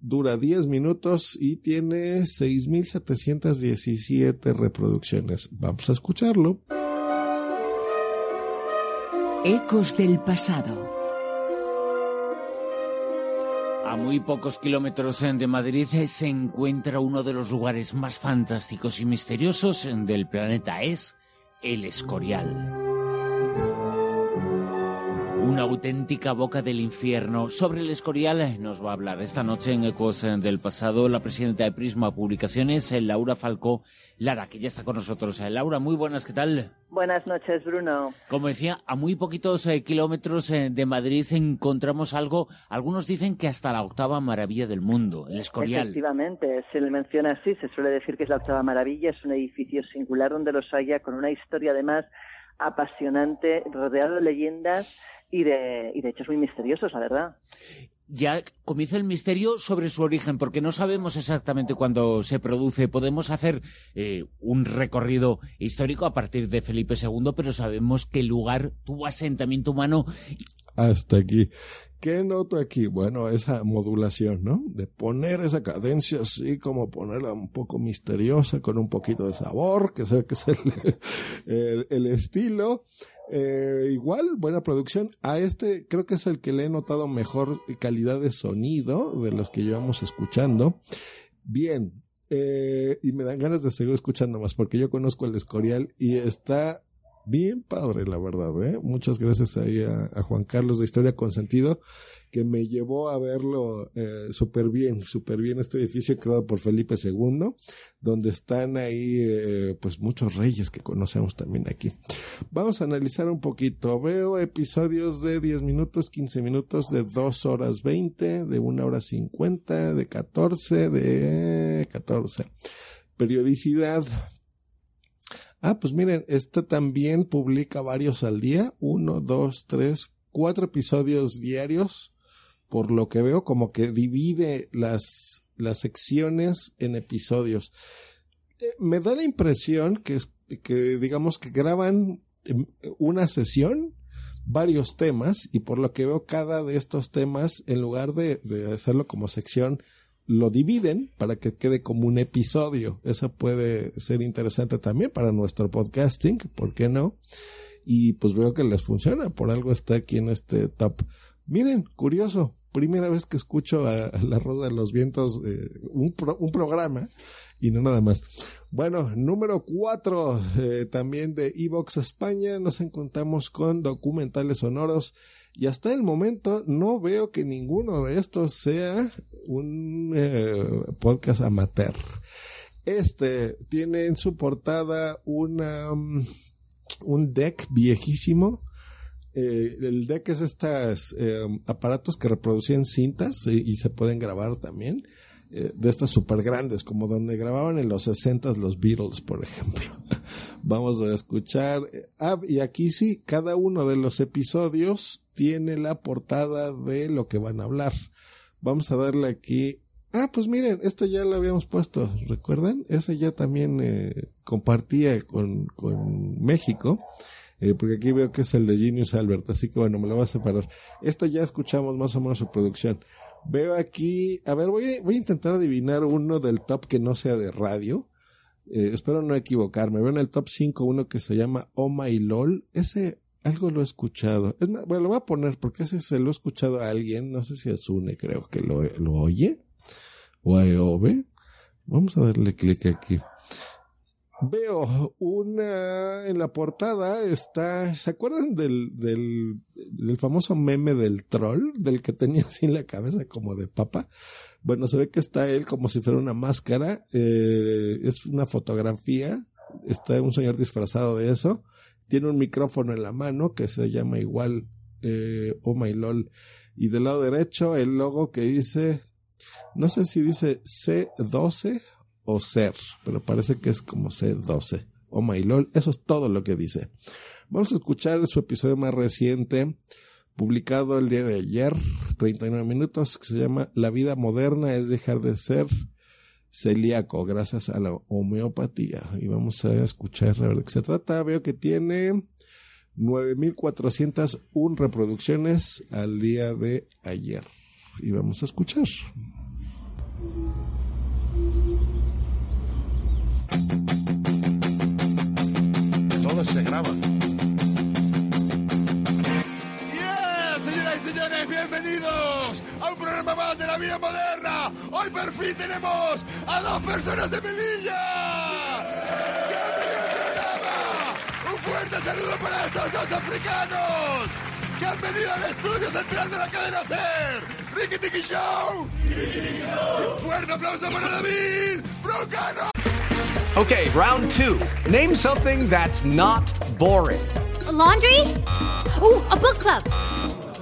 Dura 10 minutos y tiene 6.717 reproducciones. Vamos a escucharlo. Ecos del pasado. A muy pocos kilómetros de Madrid se encuentra uno de los lugares más fantásticos y misteriosos del planeta. Es el Escorial. Una auténtica boca del infierno. Sobre el Escorial eh, nos va a hablar esta noche en Ecos eh, del Pasado la presidenta de Prisma Publicaciones, eh, Laura Falcó Lara, que ya está con nosotros. Laura, muy buenas, ¿qué tal? Buenas noches, Bruno. Como decía, a muy poquitos kilómetros de Madrid encontramos algo, algunos dicen que hasta la octava maravilla del mundo, el Escorial. Efectivamente, se le menciona así, se suele decir que es la octava maravilla, es un edificio singular donde los haya, con una historia además apasionante, rodeado de leyendas y de, y de hechos muy misteriosos, la verdad. Ya comienza el misterio sobre su origen, porque no sabemos exactamente cuándo se produce. Podemos hacer eh, un recorrido histórico a partir de Felipe II, pero sabemos que el lugar tuvo asentamiento humano. Hasta aquí. ¿Qué noto aquí? Bueno, esa modulación, ¿no? De poner esa cadencia así como ponerla un poco misteriosa, con un poquito de sabor, que sé que es el, el estilo. Eh, igual, buena producción. A este creo que es el que le he notado mejor calidad de sonido de los que llevamos escuchando. Bien, eh, y me dan ganas de seguir escuchando más porque yo conozco el Escorial y está bien padre, la verdad. ¿eh? Muchas gracias ahí a, Juan Carlos de Historia con Sentido que me llevó a verlo eh, súper bien, súper bien este edificio creado por Felipe II, donde están ahí eh, pues muchos reyes que conocemos también aquí. Vamos a analizar un poquito. Veo episodios de 10 minutos, 15 minutos, de 2 horas 20, de 1 hora 50, de 14, de 14. Periodicidad, Ah, pues miren, este también publica varios al día, uno, dos, tres, cuatro episodios diarios por lo que veo, como que divide las, las secciones en episodios. Eh, me da la impresión que, que, digamos, que graban una sesión, varios temas, y por lo que veo, cada de estos temas, en lugar de, de hacerlo como sección, lo dividen para que quede como un episodio. Eso puede ser interesante también para nuestro podcasting, ¿por qué no? Y pues veo que les funciona, por algo está aquí en este top. Miren, curioso, primera vez que escucho a, La Rosa de los Vientos, eh, un, un, programa y no nada más. Bueno, número cuatro, eh, también de Evox España, nos encontramos con documentales sonoros y hasta el momento no veo que ninguno de estos sea un eh, podcast amateur. Este tiene en su portada una, um, un deck viejísimo eh, el deck es estos eh, aparatos que reproducían cintas y, se pueden grabar también. De estas super grandes, como donde grababan en los 60 los Beatles, por ejemplo. Vamos a escuchar. Ah, y aquí sí, cada uno de los episodios tiene la portada de lo que van a hablar. Vamos a darle aquí. Ah, pues miren, este ya lo habíamos puesto, ¿recuerdan? Ese ya también compartía con, con México. Eh, porque aquí veo que es el de Genius Albert, así que bueno, me lo voy a separar. Esta ya escuchamos más o menos su producción. Veo aquí, a ver, voy a, voy a intentar adivinar uno del top que no sea de radio. Eh, espero no equivocarme. Veo en el top 5 uno que se llama Oh My LOL. Ese algo lo he escuchado. Es bueno, lo voy a poner porque ese se lo he escuchado a alguien. No sé si a Sune creo que lo, lo oye. O a Eove. Vamos a darle clic aquí. Veo una en la portada está, ¿se acuerdan del, del, famoso meme del troll? Del que tenía así la cabeza como de papa. Bueno, se ve que está él como si fuera una máscara. Eh, es una fotografía. Está un señor disfrazado de eso. Tiene un micrófono en la mano que se llama igual eh, Oh My LOL. Y del lado derecho el logo que dice, no sé si dice C12 o ser, pero parece que es como C12 o My LOL. Eso es todo lo que dice. Vamos a escuchar su episodio más reciente, publicado el día de ayer, 39 minutos, que se llama La vida moderna es dejar de ser celíaco gracias a la homeopatía. Y vamos a escuchar a ver de qué se trata. Veo que tiene 9.401 reproducciones al día de ayer. Y vamos a escuchar. Todo se graba. Señores, bienvenidos a un programa más de la vida moderna. Hoy por fin tenemos a dos personas de Melilla. ¡Bienvenidos al programa! Un fuerte saludo para estos dos africanos que han Bienvenido al estudio central de la cadena SER, Ricky Tiki Show. Un fuerte aplauso para David Broncano. Okay, round two. Name something that's not boring. A laundry? Ooh, a book club.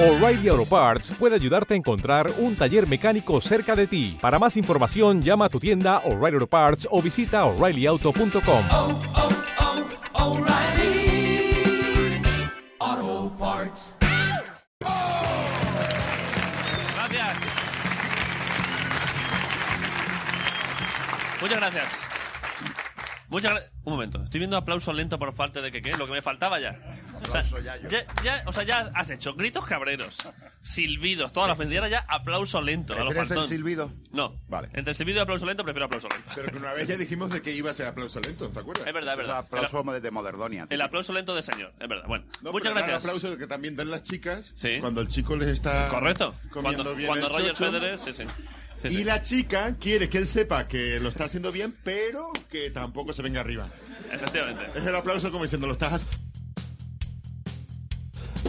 O'Reilly Auto Parts puede ayudarte a encontrar un taller mecánico cerca de ti. Para más información, llama a tu tienda O'Reilly Auto Parts o visita oreillyauto.com. Auto Parts. Gracias. Muchas gracias. Muchas gra- Un momento, estoy viendo aplauso lento por parte de que qué, lo que me faltaba ya. O sea, ya, ya- o sea, ya has hecho gritos cabreros, silbidos, toda la ofensa. Y ahora ya aplauso lento. a lo ¿Prefieres el silbido? No. Vale. Entre silbido y aplauso lento prefiero aplauso lento. Pero que una vez ya dijimos de que iba a ser aplauso lento, ¿te acuerdas? Es verdad, es verdad. aplauso el, de Moderdonia. el aplauso lento de señor, es verdad. Bueno, No, muchas pero era gracias. El aplauso que también dan las chicas Sí. cuando el chico les está Correcto. comiendo Cuando, bien cuando el Roger chocho. Federer, sí, sí. Sí, y sí. la chica quiere que él sepa que lo está haciendo bien, pero que tampoco se venga arriba. Efectivamente. Es el aplauso como diciendo, lo estás haciendo.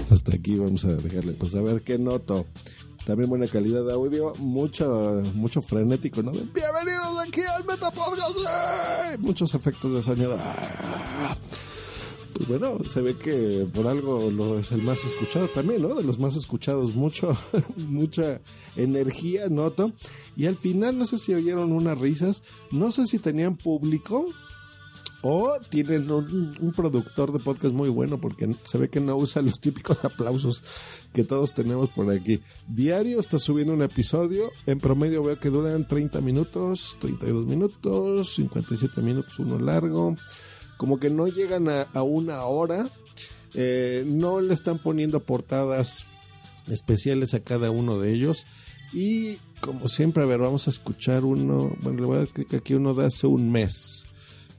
Hasta aquí vamos a dejarle. Pues a ver qué noto. También buena calidad de audio, mucho, mucho frenético, ¿no? Bienvenidos aquí al Metapodcast. ¡eh! Muchos efectos de sonido. ¡ah! Pues bueno, se ve que por algo lo es el más escuchado también, ¿no? De los más escuchados, mucho, mucha energía noto. Y al final, no sé si oyeron unas risas, no sé si tenían público, o tienen un, productor de podcast muy bueno porque se ve que no usa los típicos aplausos que todos tenemos por aquí. Diario está subiendo un episodio. En promedio veo que duran 30 minutos, 32 minutos, 57 minutos uno largo. Como que no llegan a, a una hora. Eh, no le están poniendo portadas especiales a cada uno de ellos. Y como siempre, a ver, vamos a escuchar uno. Bueno, le voy a dar clic aquí, uno de hace un mes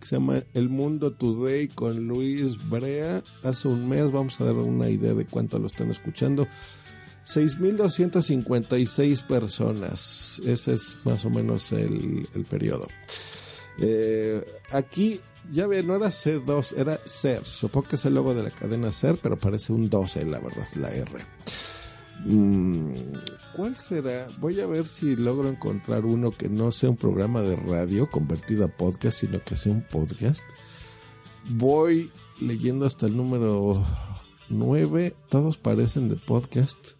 se llama El Mundo Today con Luis Brea. Hace un mes, vamos a dar una idea de cuánto lo están escuchando. 6.256 personas. Ese es más o menos el, periodo. Eh, aquí, ya ven, no era C2, era SER. Supongo que es el logo de la cadena SER, pero parece un 12, la verdad, la R. Mm, ¿Cuál será? Voy a ver si logro encontrar uno que no sea un programa de radio convertido a podcast, sino que sea un podcast. Voy leyendo hasta el número 9. Todos parecen de podcast.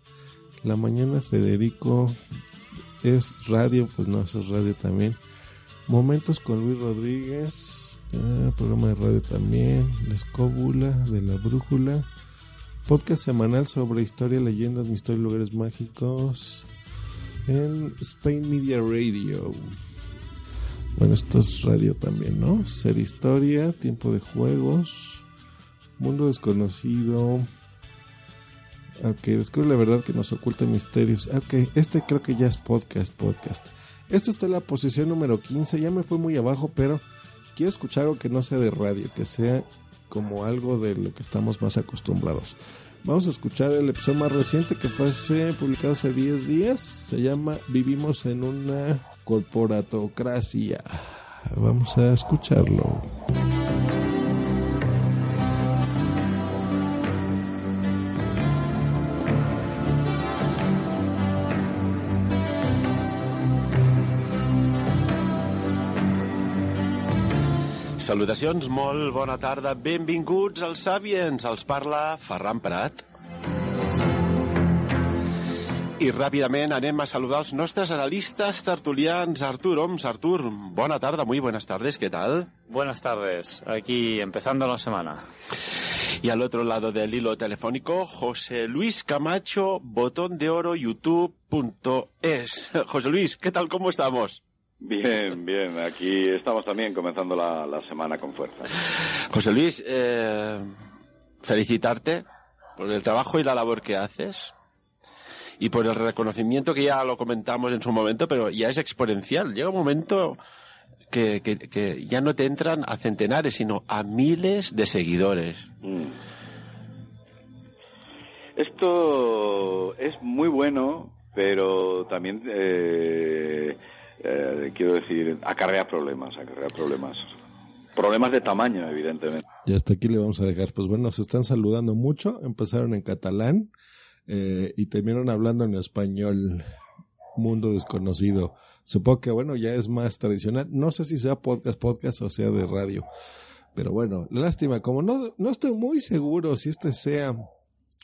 La mañana Federico es radio, pues no, eso es radio también. Momentos con Luis Rodríguez. ah, programa de radio también. La escóbula de la brújula. Podcast semanal sobre historia, leyendas, misterio y lugares mágicos. En Spain Media Radio. Bueno, esto es radio también, ¿no? Ser historia, tiempo de juegos. Mundo desconocido. Ok, descubre la verdad que nos oculta misterios. Ok, este creo que ya es podcast, podcast. Este está en la posición número 15. Ya me fue muy abajo, pero quiero escuchar algo que no sea de radio, que sea como algo de lo que estamos más acostumbrados. Vamos a escuchar el episodio más reciente que fue publicado hace 10 días. Se llama Vivimos en una corporatocracia. Vamos a escucharlo. Salutacions, molt bona tarda. Benvinguts als Sapiens. Els parla Ferran Prat. I ràpidament anem a saludar els nostres analistes tertulians. Artur Oms, Artur, bona tarda, muy buenas tardes, ¿qué tal? Buenas tardes, aquí empezando la semana. Y al otro lado del hilo telefónico, José Luis Camacho, botón de oro, youtube.es. José Luis, ¿qué tal? ¿Cómo estamos? Bien, bien. Aquí estamos también comenzando la, la semana con fuerza. José Luis, eh, felicitarte por el trabajo y la labor que haces y por el reconocimiento que ya lo comentamos en su momento, pero ya es exponencial. Llega un momento que, que, que ya no te entran a centenares, sino a miles de seguidores. Mm. Esto es muy bueno, pero también, eh, eh, quiero decir, acarrea problemas, acarrea problemas. Problemas de tamaño, evidentemente. Y hasta aquí le vamos a dejar. Pues bueno, se están saludando mucho. Empezaron en catalán eh, y terminaron hablando en español. Mundo desconocido. Supongo que bueno, ya es más tradicional. No sé si sea podcast, podcast o sea de radio. Pero bueno, lástima. Como no, no estoy muy seguro si este sea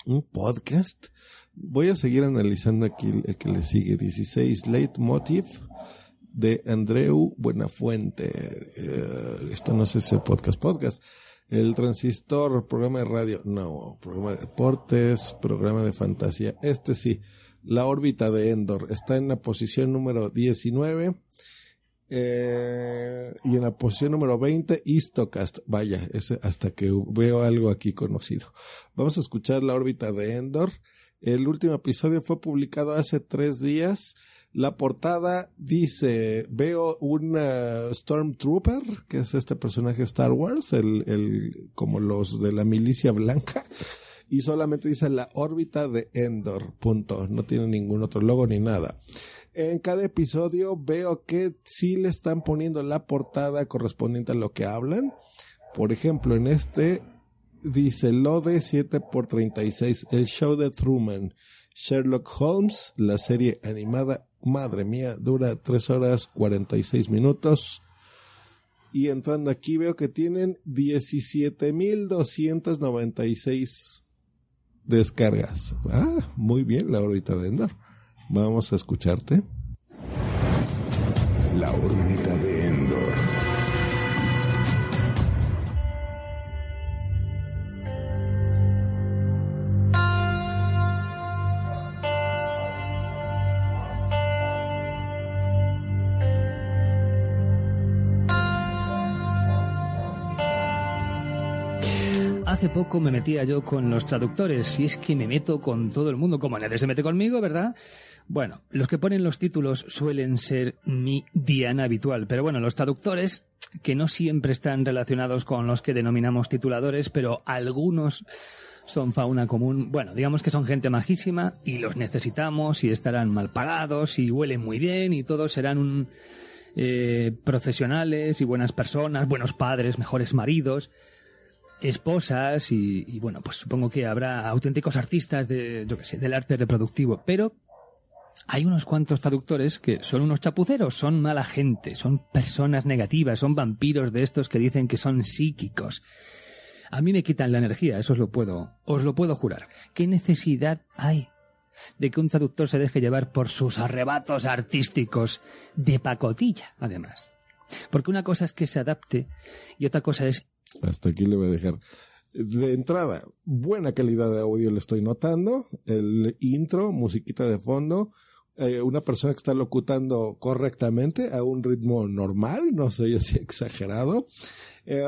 un podcast, voy a seguir analizando aquí el, que le sigue. 16 Leitmotiv de Andreu Buenafuente. Eh, esto no es podcast, podcast. El transistor, programa de radio, no, programa de deportes, programa de fantasía. Este sí, la órbita de Endor está en la posición número 19. Eh, y en la posición número 20, Istocast. Vaya, ese hasta que veo algo aquí conocido. Vamos a escuchar la órbita de Endor. El último episodio fue publicado hace tres días. La portada dice, veo un Stormtrooper, que es este personaje de Star Wars, el, el, como los de la milicia blanca, y solamente dice la órbita de Endor, punto. No tiene ningún otro logo ni nada. En cada episodio veo que sí le están poniendo la portada correspondiente a lo que hablan. Por ejemplo, en este dice Lode 7 por 36, el show de Truman. Sherlock Holmes, la serie animada, madre mía, dura 3 horas 46 minutos. Y entrando aquí veo que tienen 17.296 descargas. Ah, muy bien, la órbita de Endor. Vamos a escucharte. La órbita de Hace poco me metía yo con los traductores y es que me meto con todo el mundo como nadie se mete conmigo, ¿verdad? Bueno, los que ponen los títulos suelen ser mi diana habitual, pero bueno, los traductores, que no siempre están relacionados con los que denominamos tituladores, pero algunos son fauna común, bueno, digamos que son gente majísima y los necesitamos y estarán mal pagados y huelen muy bien y todos serán un, eh, profesionales y buenas personas, buenos padres, mejores maridos esposas y, y, bueno, pues supongo que habrá auténticos artistas de, yo qué sé, del arte reproductivo, pero hay unos cuantos traductores que son unos chapuceros, son mala gente, son personas negativas, son vampiros de estos que dicen que son psíquicos. A mí me quitan la energía, eso os lo puedo, os lo puedo jurar. ¿Qué necesidad hay de que un traductor se deje llevar por sus arrebatos artísticos de pacotilla, además? Porque una cosa es que se adapte y otra cosa es hasta aquí le voy a dejar. De entrada, buena calidad de audio le estoy notando. El intro, musiquita de fondo. Eh, una persona que está locutando correctamente a un ritmo normal, no sé si exagerado, eh,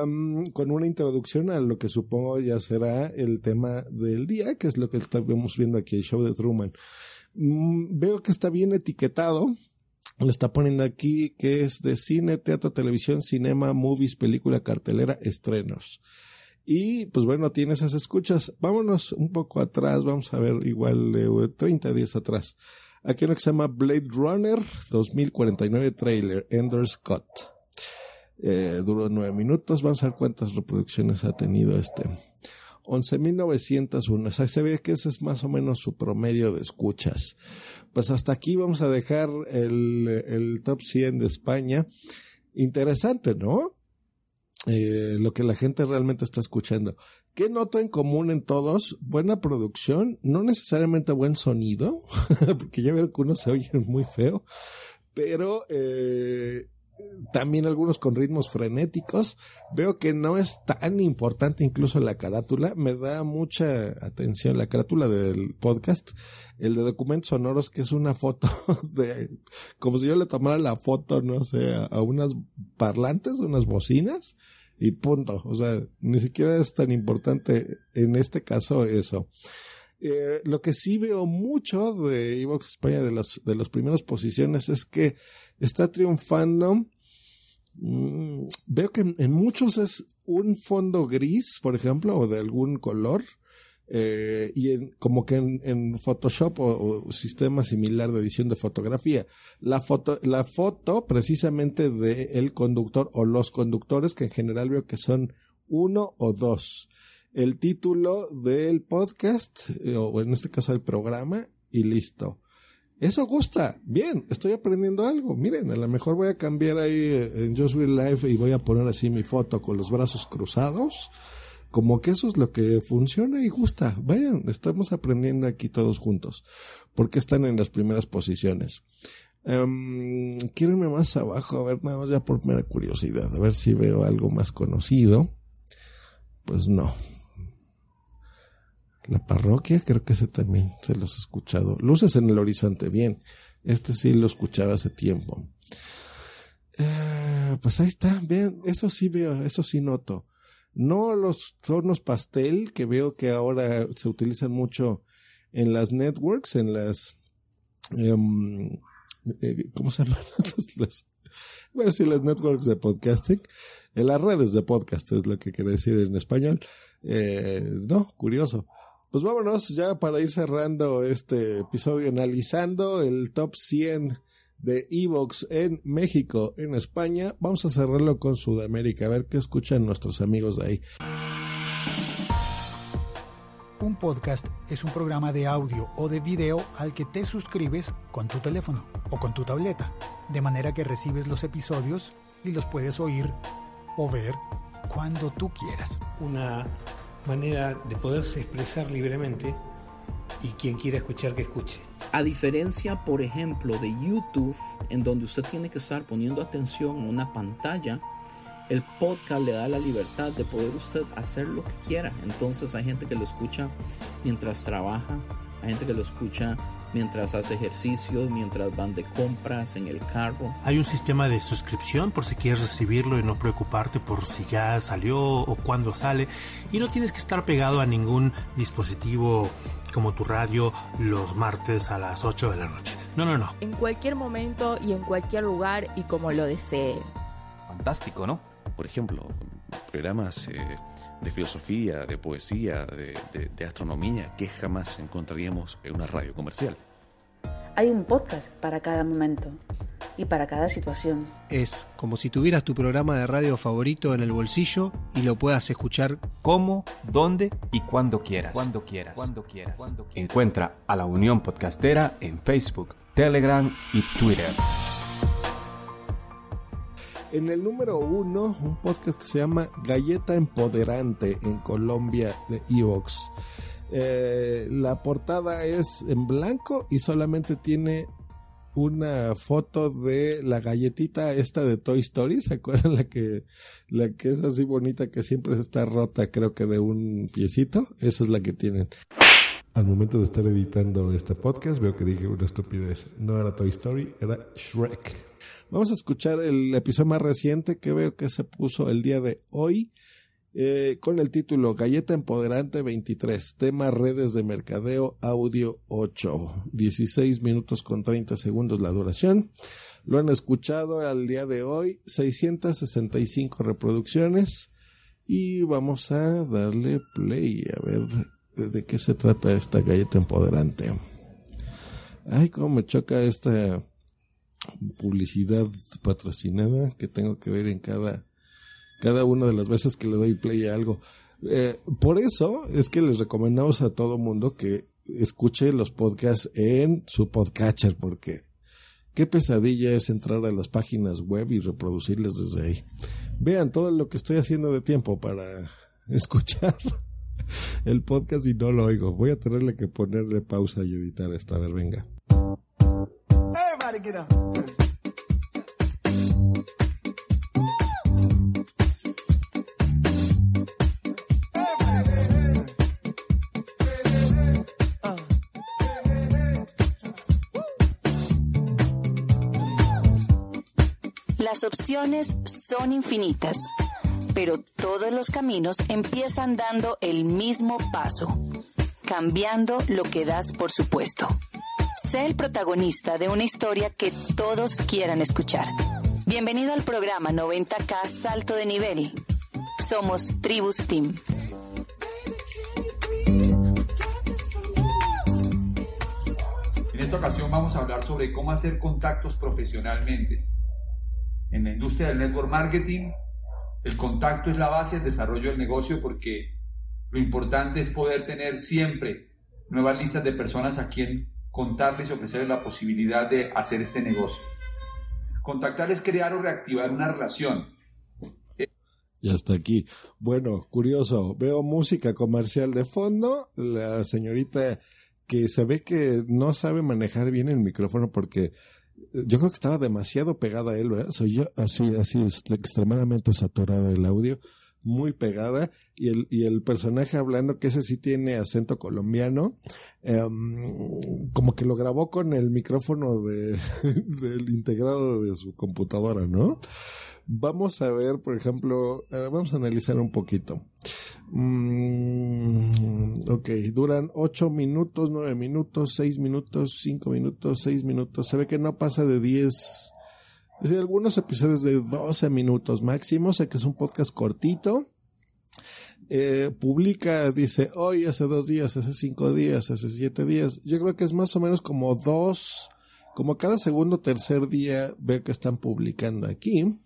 con una introducción a lo que supongo ya será el tema del día, que es lo que estamos viendo aquí, el show de Truman. Mm, veo que está bien etiquetado, le está poniendo aquí que es de cine, teatro, televisión, cinema, movies, película, cartelera, estrenos. Y pues bueno, tiene esas escuchas. Vámonos un poco atrás, vamos a ver igual eh, 30 días atrás. Aquí uno que se llama Blade Runner 2049 trailer, Ender Scott. Eh, duró nueve minutos, vamos a ver cuántas reproducciones ha tenido este. 11.901. O sea, se ve que ese es más o menos su promedio de escuchas. Pues hasta aquí vamos a dejar el, el top 100 de España. Interesante, ¿no? Eh, lo que la gente realmente está escuchando. ¿Qué noto en común en todos? Buena producción, no necesariamente buen sonido, porque ya veo que unos se oyen muy feo, pero eh, también algunos con ritmos frenéticos. Veo que no es tan importante incluso la carátula. Me da mucha atención la carátula del podcast, el de documentos sonoros, que es una foto de, como si yo le tomara la foto, no sé, a, unas parlantes, unas bocinas y punto. O sea, ni siquiera es tan importante en este caso eso. Eh, lo que sí veo mucho de Evox España de las, de las primeras posiciones es que está triunfando Mm, veo que en, muchos es un fondo gris, por ejemplo, o de algún color. eh, y en- como que en, Photoshop o, sistema similar de edición de fotografía, la foto, la foto precisamente de el conductor o los conductores, que en general veo que son uno o dos. El título del podcast, eh, o en este caso del programa, y listo. Eso gusta. Bien, estoy aprendiendo algo. Miren, a lo mejor voy a cambiar ahí eh, en Just Real Life y voy a poner así mi foto con los brazos cruzados. Como que eso es lo que funciona y gusta. Vayan, estamos aprendiendo aquí todos juntos. Porque están en las primeras posiciones. Em, quiero irme más abajo, a ver, nada más ya por mera curiosidad, a ver si veo algo más conocido. Pues no. La parroquia, creo que ese también se los he escuchado. Luces en el horizonte, bien. Este sí lo escuchaba hace tiempo. Eh, pues ahí está, vean, eso sí veo, eso sí noto. No los tonos pastel que veo que ahora se utilizan mucho en las networks, en las... eh, ¿Cómo se llaman? las, bueno, sí, las networks de podcasting. En las redes de podcast es lo que quiere decir en español. Eh, no, curioso. Pues vámonos ya para ir cerrando este episodio analizando el top 100 de Evox en México, en España. Vamos a cerrarlo con Sudamérica, a ver qué escuchan nuestros amigos de ahí. Un podcast es un programa de audio o de video al que te suscribes con tu teléfono o con tu tableta, de manera que recibes los episodios y los puedes oír o ver cuando tú quieras. una manera de poderse expresar libremente y quien quiera escuchar que escuche. A diferencia, por ejemplo, de YouTube, en donde usted tiene que estar poniendo atención a una pantalla, el podcast le da la libertad de poder usted hacer lo que quiera. Entonces hay gente que lo escucha mientras trabaja, hay gente que lo escucha mientras hace ejercicio, mientras van de compras en el carro. Hay un sistema de suscripción por si quieres recibirlo y no preocuparte por si ya salió o cuándo sale. Y no tienes que estar pegado a ningún dispositivo como tu radio los martes a las 8 de la noche. No, no, no. en cualquier momento y en cualquier lugar y como lo desee. Fantástico, ¿no? Por ejemplo, programas eh, de filosofía, de poesía, de, de- de astronomía que jamás encontraríamos en una radio comercial. Hay un podcast para cada momento y para cada situación. Es como si tuvieras tu programa de radio favorito en el bolsillo y lo puedas escuchar Cómo, dónde y cuando quieras. Cuando quieras. Cuando quieras. Encuentra a la Unión Podcastera en Facebook, Telegram y Twitter. En el número uno, un podcast que se llama Galleta Empoderante en Colombia de Evox. Eh, la portada es en blanco y solamente tiene una foto de la galletita esta de Toy Story. ¿Se acuerdan la que, la que es así bonita que siempre está rota, creo que de un piecito? Esa es la que tienen. Al momento de estar editando este podcast, veo que dije una estupidez. No era Toy Story, era Shrek. Vamos a escuchar el episodio más reciente que veo que se puso el día de hoy eh, con el título Galleta Empoderante 23, tema redes de mercadeo audio 8, 16 minutos con 30 segundos la duración. Lo han escuchado al día de hoy, 665 reproducciones y vamos a darle play a ver de, qué se trata esta galleta empoderante. Ay, cómo me choca esta publicidad patrocinada que tengo que ver en cada, cada una de las veces que le doy play a algo. Eh, por eso es que les recomendamos a todo mundo que escuche los podcasts en su podcatcher, porque qué pesadilla es entrar a las páginas web y reproducirles desde ahí. Vean todo lo que estoy haciendo de tiempo para escuchar el podcast y no lo oigo. Voy a tenerle que ponerle pausa y editar esto. A ver, venga. Las opciones son infinitas, pero todos los caminos empiezan dando el mismo paso, cambiando lo que das por supuesto. Sé el protagonista de una historia que todos quieran escuchar. Bienvenido al programa 90K Salto de Nivel. Somos Tribus Team. En esta ocasión vamos a hablar sobre cómo hacer contactos profesionalmente. En la industria del network marketing, el contacto es la base del desarrollo del negocio porque lo importante es poder tener siempre nuevas listas de personas a quien contarles y ofrecerles la posibilidad de hacer este negocio. Contactar es crear o reactivar una relación. Y hasta aquí. Bueno, curioso. Veo música comercial de fondo. La señorita que se ve que no sabe manejar bien el micrófono porque eh, yo creo que estaba demasiado pegada a él, ¿verdad? Soy yo así, así extremadamente saturada el audio, muy pegada y el, y el personaje hablando que ese sí tiene acento colombiano, em, como que lo grabó con el micrófono de, del integrado de su computadora, ¿no? Vamos a ver, por ejemplo, eh, vamos a analizar un poquito. Mm, ok, duran 8 minutos, 9 minutos, 6 minutos, 5 minutos, 6 minutos. Se ve que no pasa de 10. Es algunos episodios de 12 minutos máximo. Sé que es un podcast cortito. Eh, publica, dice, hoy hace dos días, hace cinco días, hace siete días. Yo creo que es más o menos como dos, como cada segundo tercer día veo que están publicando aquí.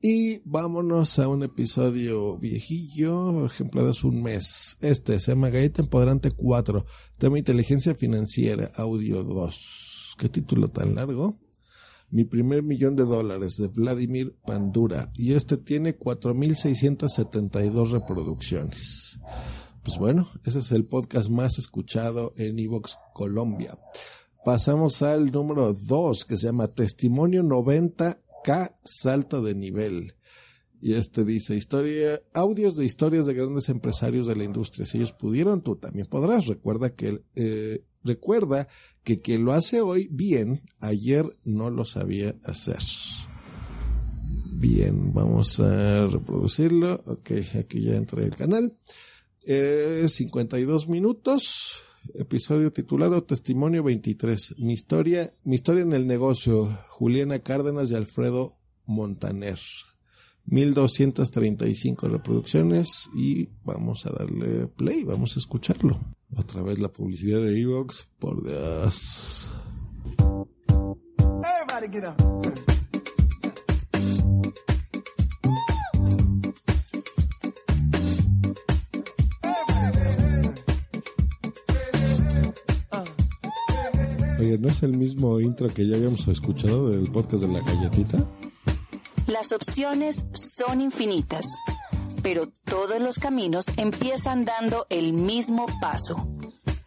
Y vámonos a un episodio viejillo, por ejemplo, de hace un mes. Este se llama Galleta Empoderante 4, tema Inteligencia Financiera, audio 2. ¿Qué título tan largo? Mi primer millón de dólares de Vladimir Pandura. Y este tiene 4.672 reproducciones. Pues bueno, ese es el podcast más escuchado en Evox Colombia. Pasamos al número 2 que se llama Testimonio 90K Salto de Nivel. Y este dice, historia, audios de historias de grandes empresarios de la industria. Si ellos pudieron, tú también podrás. Recuerda que, eh, recuerda que quien lo hace hoy bien, ayer no lo sabía hacer. Bien, vamos a reproducirlo. Ok, aquí ya entré el canal. Eh, 52 minutos. Episodio titulado Testimonio 23. Mi historia, mi historia en el negocio. Juliana Cárdenas y Alfredo Montaner. 1235 reproducciones y vamos a darle play, vamos a escucharlo. Otra vez la publicidad de Evox, por Dios. Everybody get up. Oye, ¿no es el mismo intro que ya habíamos escuchado del podcast de la galletita? Las opciones son infinitas, pero todos los caminos empiezan dando el mismo paso,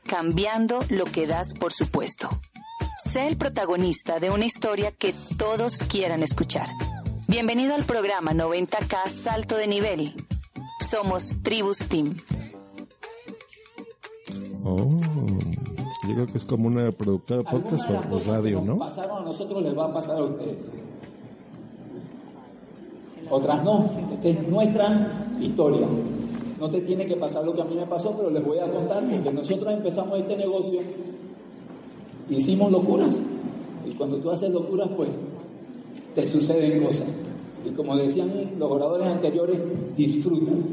cambiando lo que das por supuesto. Sé el protagonista de una historia que todos quieran escuchar. Bienvenido al programa 90K Salto de Nivel. Somos Tribus Team. Oh, yo creo que es como una productora de podcast o, o radio, ¿no? pasaron a nosotros les va a pasar a ustedes. Otras no. Esta es nuestra historia. No te tiene que pasar lo que a mí me pasó, pero les voy a contar porque nosotros empezamos este negocio, hicimos locuras. Y cuando tú haces locuras, pues te suceden cosas. Y como decían los oradores anteriores, disfrutan.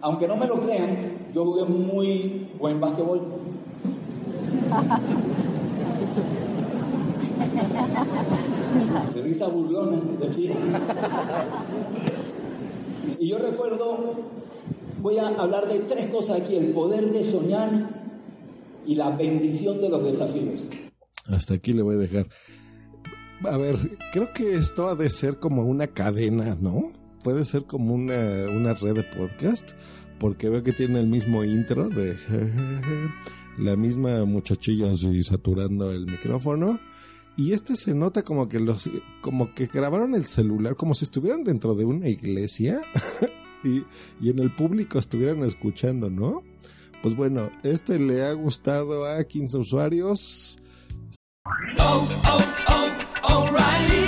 Aunque no me lo crean, yo jugué muy buen básquetbol. Risa burlona, de. Y yo recuerdo, voy a hablar de tres cosas aquí, el poder de soñar y la bendición de los desafíos. Hasta aquí le voy a dejar. A ver, creo que esto ha de ser como una cadena, ¿no? Puede ser como una, una red de podcast, porque veo que tiene el mismo intro de la misma muchachilla saturando el micrófono. Y este se nota como que los, como que grabaron el celular, como si estuvieran dentro de una iglesia y, y en el público estuvieran escuchando, ¿no? Pues bueno, este le ha gustado a 15 usuarios. Oh, oh, oh.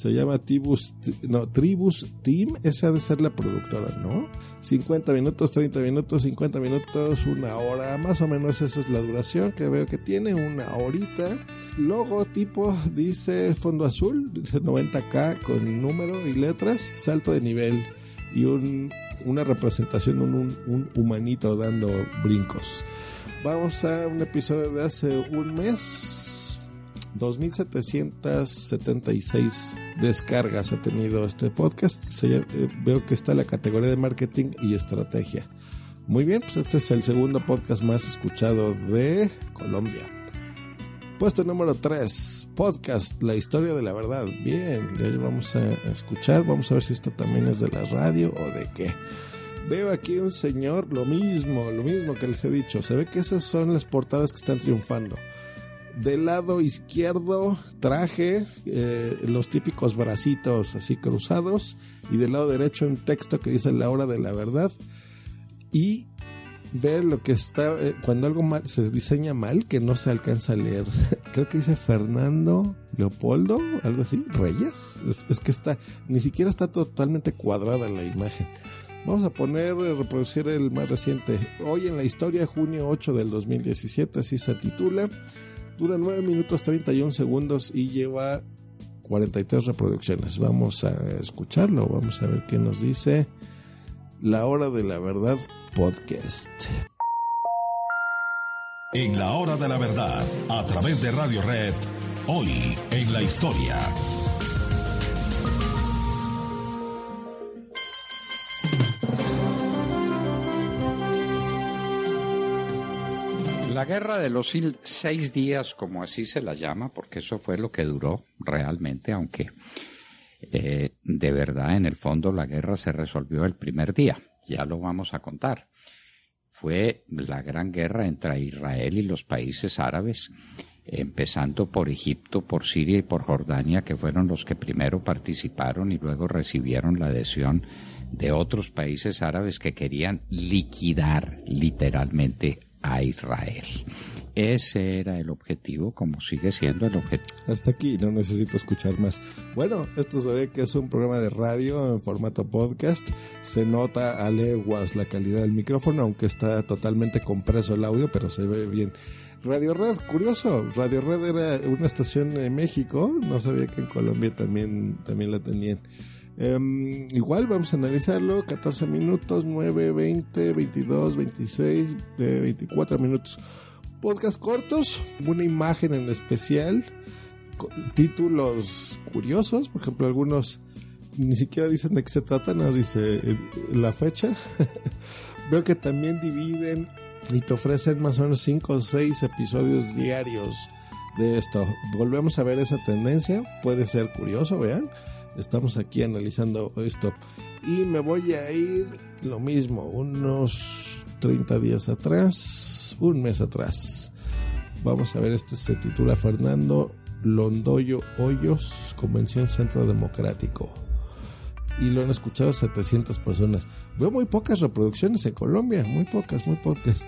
Se llama Tribus, no, Tribus Team. Esa ha de ser la productora, ¿no? 50 minutos, 30 minutos, 50 minutos, una hora. Más o menos esa es la duración que veo que tiene, una horita. Logotipo dice fondo azul, dice 90k con número y letras, salto de nivel y un, una representación, un, un, un humanito dando brincos. Vamos a un episodio de hace un mes. 2776 descargas ha tenido este podcast. Eh, veo que está la categoría de marketing y estrategia. Muy bien, pues este es el segundo podcast más escuchado de Colombia. Puesto número 3, podcast, la historia de la verdad. Bien, ya vamos a escuchar, vamos a ver si esto también es de la radio o de qué. Veo aquí un señor, lo mismo, lo mismo que les he dicho. Se ve que esas son las portadas que están triunfando. Del lado izquierdo, traje, eh, los típicos bracitos así cruzados. Y del lado derecho, un texto que dice la hora de la verdad. Y ver lo que está, eh, cuando algo mal, se diseña mal, que no se alcanza a leer. Creo que dice Fernando Leopoldo, algo así, Reyes. Es, es que está, ni siquiera está totalmente cuadrada la imagen. Vamos a poner, eh, reproducir el más reciente. Hoy en la historia, junio 8 del 2017, así se titula. Dura 9 minutos 31 segundos y lleva 43 reproducciones. Vamos a escucharlo, vamos a ver qué nos dice La Hora de la Verdad Podcast. En la hora de la verdad, a través de Radio Red, hoy en la historia. La guerra de los seis días, como así se la llama, porque eso fue lo que duró realmente, aunque eh, de verdad en el fondo la guerra se resolvió el primer día, ya lo vamos a contar. Fue la gran guerra entre Israel y los países árabes, empezando por Egipto, por Siria y por Jordania, que fueron los que primero participaron y luego recibieron la adhesión de otros países árabes que querían liquidar literalmente a Israel. Ese era el objetivo, como sigue siendo el objetivo. Hasta aquí, no necesito escuchar más. Bueno, esto se ve que es un programa de radio en formato podcast. Se nota a leguas la calidad del micrófono, aunque está totalmente compreso el audio, pero se ve bien. Radio Red, curioso, Radio Red era una estación en México, no sabía que en Colombia también, también la tenían. Um, igual vamos a analizarlo, 14 minutos, 9, 20, 22, 26, eh, 24 minutos. Podcast cortos, una imagen en especial, títulos curiosos, por ejemplo, algunos ni siquiera dicen de qué se trata, nos dice eh, la fecha. Veo que también dividen y te ofrecen más o menos 5 o 6 episodios diarios de esto. Volvemos a ver esa tendencia, puede ser curioso, vean. Estamos aquí analizando esto. Y me voy a ir lo mismo, unos 30 días atrás, un mes atrás. Vamos a ver, este se titula Fernando Londoyo Hoyos, Convención Centro Democrático. Y lo han escuchado 700 personas. Veo muy pocas reproducciones en Colombia, muy pocas, muy pocas.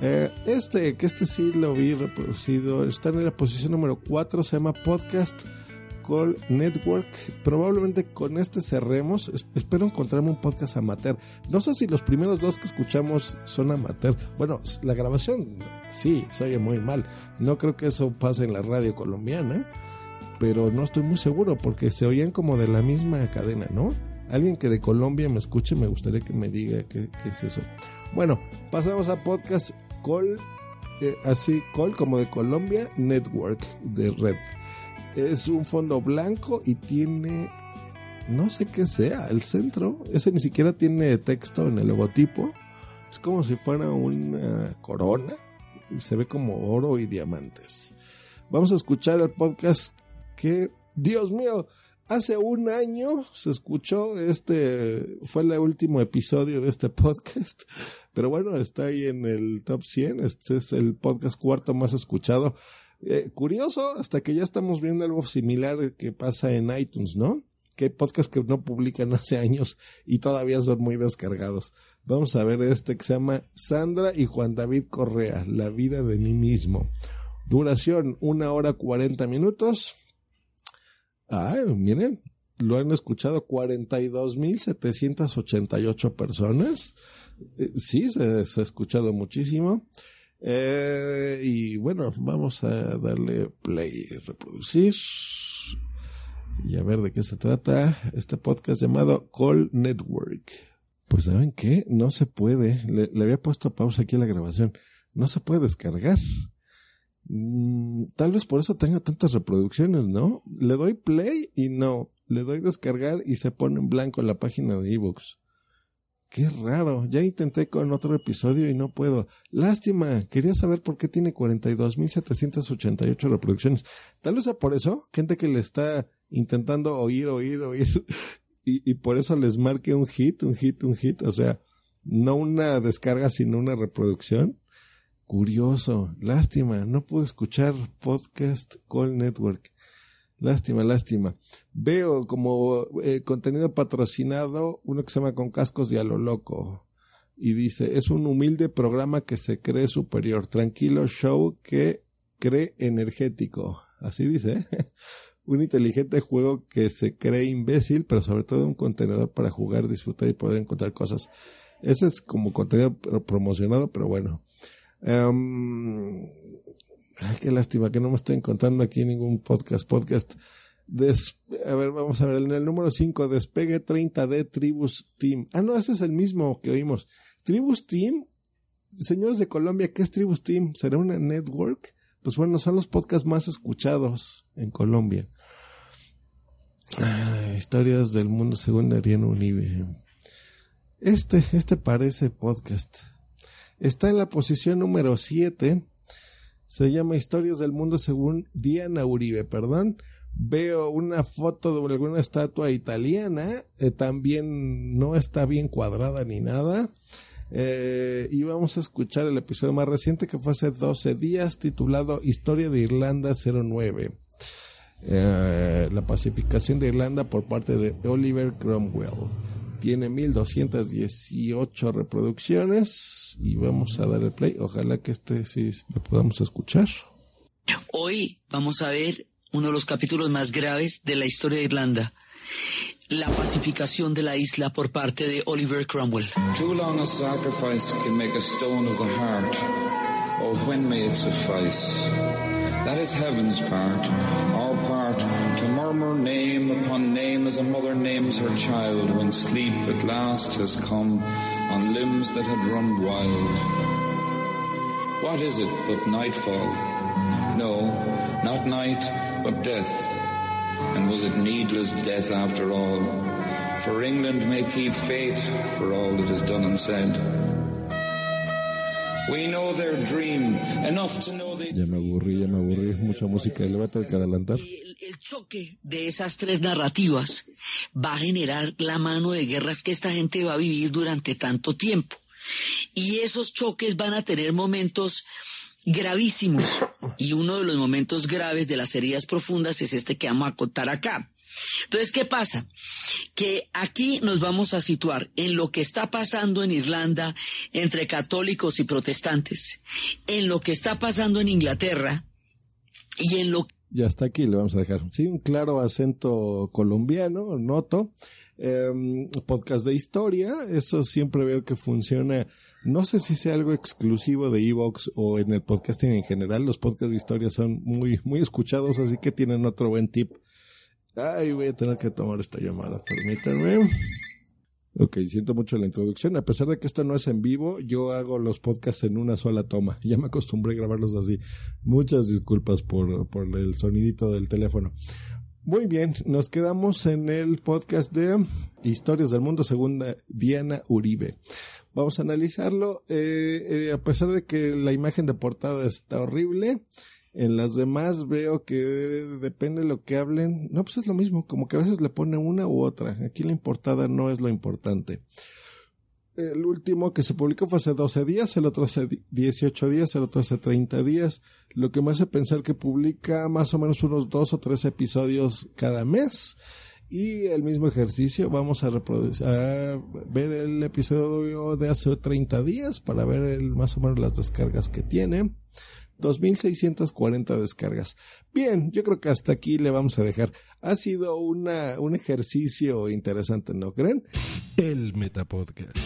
Eh, este, que este sí lo vi reproducido, está en la posición número 4, se llama Podcast Call Network. Probablemente con este cerremos. Espero encontrarme un podcast amateur. No sé si los primeros dos que escuchamos son amateur. Bueno, la grabación sí, se oye muy mal. No creo que eso pase en la radio colombiana. Pero no estoy muy seguro porque se oían como de la misma cadena, ¿no? Alguien que de Colombia me escuche, me gustaría que me diga qué, es eso. Bueno, pasamos a podcast Call, eh, así, Call como de Colombia Network de Red. Es un fondo blanco y tiene, no sé qué sea, el centro. Ese ni siquiera tiene texto en el logotipo. Es como si fuera una corona y se ve como oro y diamantes. Vamos a escuchar el podcast que, Dios mío, Hace un año se escuchó, este fue el último episodio de este podcast, pero bueno, está ahí en el top 100, este es el podcast cuarto más escuchado. Eh, curioso, hasta que ya estamos viendo algo similar que pasa en iTunes, ¿no? Que hay podcasts que no publican hace años y todavía son muy descargados. Vamos a ver este que se llama Sandra y Juan David Correa, La vida de mí mismo. Duración, una hora cuarenta minutos. Ay, miren, lo han escuchado 42.788 personas. Eh, sí, se, se, ha escuchado muchísimo. Eh, y bueno, vamos a darle play reproducir. Y a ver de qué se trata este podcast llamado Call Network. Pues saben qué, no se puede. Le, le había puesto pausa aquí a la grabación. No se puede descargar. Mm, tal vez por eso tenga tantas reproducciones, ¿no? Le doy play y no. Le doy descargar y se pone en blanco la página de ebooks. Qué raro. Ya intenté con otro episodio y no puedo. Lástima. Quería saber por qué tiene 42.788 reproducciones. Tal vez sea por eso. Gente que le está intentando oír, oír, oír. Y, y por eso les marque un hit, un hit, un hit. O sea, no una descarga, sino una reproducción. Curioso, lástima, no pude escuchar podcast Call Network. Lástima, lástima. Veo como eh, contenido patrocinado uno que se llama Con Cascos y a lo Loco. Y dice, es un humilde programa que se cree superior. Tranquilo show que cree energético. Así dice. un inteligente juego que se cree imbécil, pero sobre todo un contenedor para jugar, disfrutar y poder encontrar cosas. Ese es como contenido promocionado, pero bueno. Um, qué lástima que no me estoy encontrando aquí ningún podcast. Podcast. Des, a ver, vamos a ver. En el número 5, Despegue 30D Tribus Team. Ah, no, ese es el mismo que oímos. Tribus Team. Señores de Colombia, ¿qué es Tribus Team? ¿Será una network? Pues bueno, son los podcasts más escuchados en Colombia. Ah, historias del mundo según Ariano Unive. Este, este parece podcast. Está en la posición número 7. Se llama Historias del Mundo según Diana Uribe, perdón. Veo una foto de alguna estatua italiana. Eh, también no está bien cuadrada ni nada. Eh, y vamos a escuchar el episodio más reciente que fue hace 12 días titulado Historia de Irlanda 09. Eh, la pacificación de Irlanda por parte de Oliver Cromwell tiene 1218 reproducciones y vamos a dar el play. Ojalá que este sí lo podamos escuchar. Hoy vamos a ver uno de los capítulos más graves de la historia de Irlanda. La pacificación de la isla por parte de Oliver Cromwell. Too long a sacrifice can make a stone of the heart. Oh, when may it suffice? That is heaven's part, part, to murmur name upon name as a mother names her child when sleep at last has come on limbs that had run wild. What is it but nightfall? No, not night, but death. And was it needless death after all? For England may keep faith for all that is done and said. Ya me aburrí, ya me aburrí. Mucha música. Le voy a tener que adelantar. El, el choque de esas tres narrativas va a generar la mano de guerras que esta gente va a vivir durante tanto tiempo. Y esos choques van a tener momentos gravísimos. Y uno de los momentos graves de las heridas profundas es este que vamos a contar acá. Entonces, ¿qué pasa? Que aquí nos vamos a situar en lo que está pasando en Irlanda entre católicos y protestantes, en lo que está pasando en Inglaterra y en lo Ya está aquí, le vamos a dejar. Sí, un claro acento colombiano, noto. Eh, podcast de historia, eso siempre veo que funciona. No sé si sea algo exclusivo de Evox o en el podcasting en general. Los podcasts de historia son muy, muy escuchados, así que tienen otro buen tip. Ay, voy a tener que tomar esta llamada, permítanme. Ok, siento mucho la introducción. A pesar de que esto no es en vivo, yo hago los podcasts en una sola toma. Ya me acostumbré a grabarlos así. Muchas disculpas por, por el sonidito del teléfono. Muy bien, nos quedamos en el podcast de Historias del Mundo según Diana Uribe. Vamos a analizarlo. Eh, eh, a pesar de que la imagen de portada está horrible, En las demás veo que depende de lo que hablen. No, pues es lo mismo, como que a veces le pone una u otra. Aquí la importada no es lo importante. El último que se publicó fue hace 12 días, el otro hace 18 días, el otro hace 30 días, lo que me hace pensar que publica más o menos unos dos o tres episodios cada mes. Y el mismo ejercicio, vamos a, reproducir, a ver el episodio de hace 30 días para ver el, más o menos las descargas que tiene. 2640 descargas. Bien, yo creo que hasta aquí le vamos a dejar. Ha sido una, un ejercicio interesante, ¿no creen? El Metapodcast.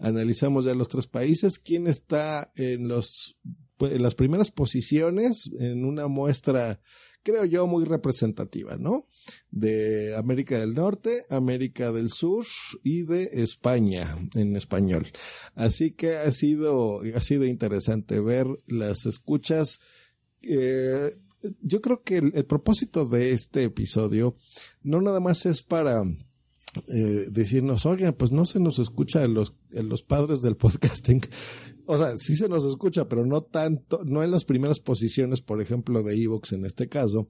Analizamos ya los tres países. ¿Quién está en los en las primeras posiciones en una muestra creo yo, muy representativa, ¿no? De América del Norte, América del Sur y de España en español. Así que ha sido, ha sido interesante ver las escuchas. Eh, yo creo que el, propósito de este episodio no nada más es para eh, decirnos, oigan, pues no se nos escucha los, los padres del podcasting, o sea, sí se nos escucha, pero no tanto, no en las primeras posiciones, por ejemplo, de Evox en este caso,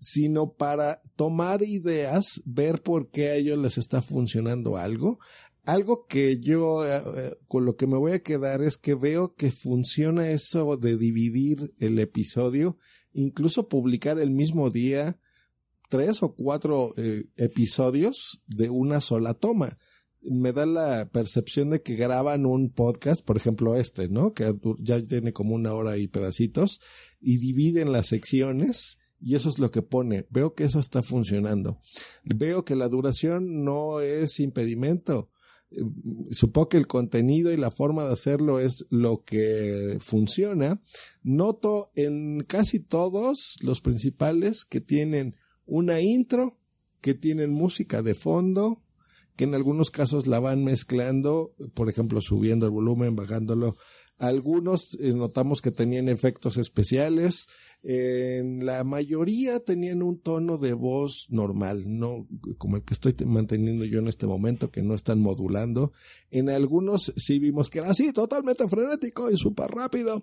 sino para tomar ideas, ver por qué a ellos les está funcionando algo. Algo que yo, eh, eh, con lo que me voy a quedar es que veo que funciona eso de dividir el episodio, incluso publicar el mismo día tres o cuatro eh, episodios de una sola toma me da la percepción de que graban un podcast, por ejemplo este, ¿no? Que ya tiene como una hora y pedacitos, y dividen las secciones, y eso es lo que pone. Veo que eso está funcionando. Veo que la duración no es impedimento. Eh, supongo que el contenido y la forma de hacerlo es lo que funciona. Noto en casi todos los principales que tienen una intro, que tienen música de fondo, que en algunos casos la van mezclando, por ejemplo, subiendo el volumen, bajándolo. Algunos eh, notamos que tenían efectos especiales. En la mayoría tenían un tono de voz normal, no como el que estoy manteniendo yo en este momento, que no están modulando. En algunos sí vimos que era así, totalmente frenético y súper rápido.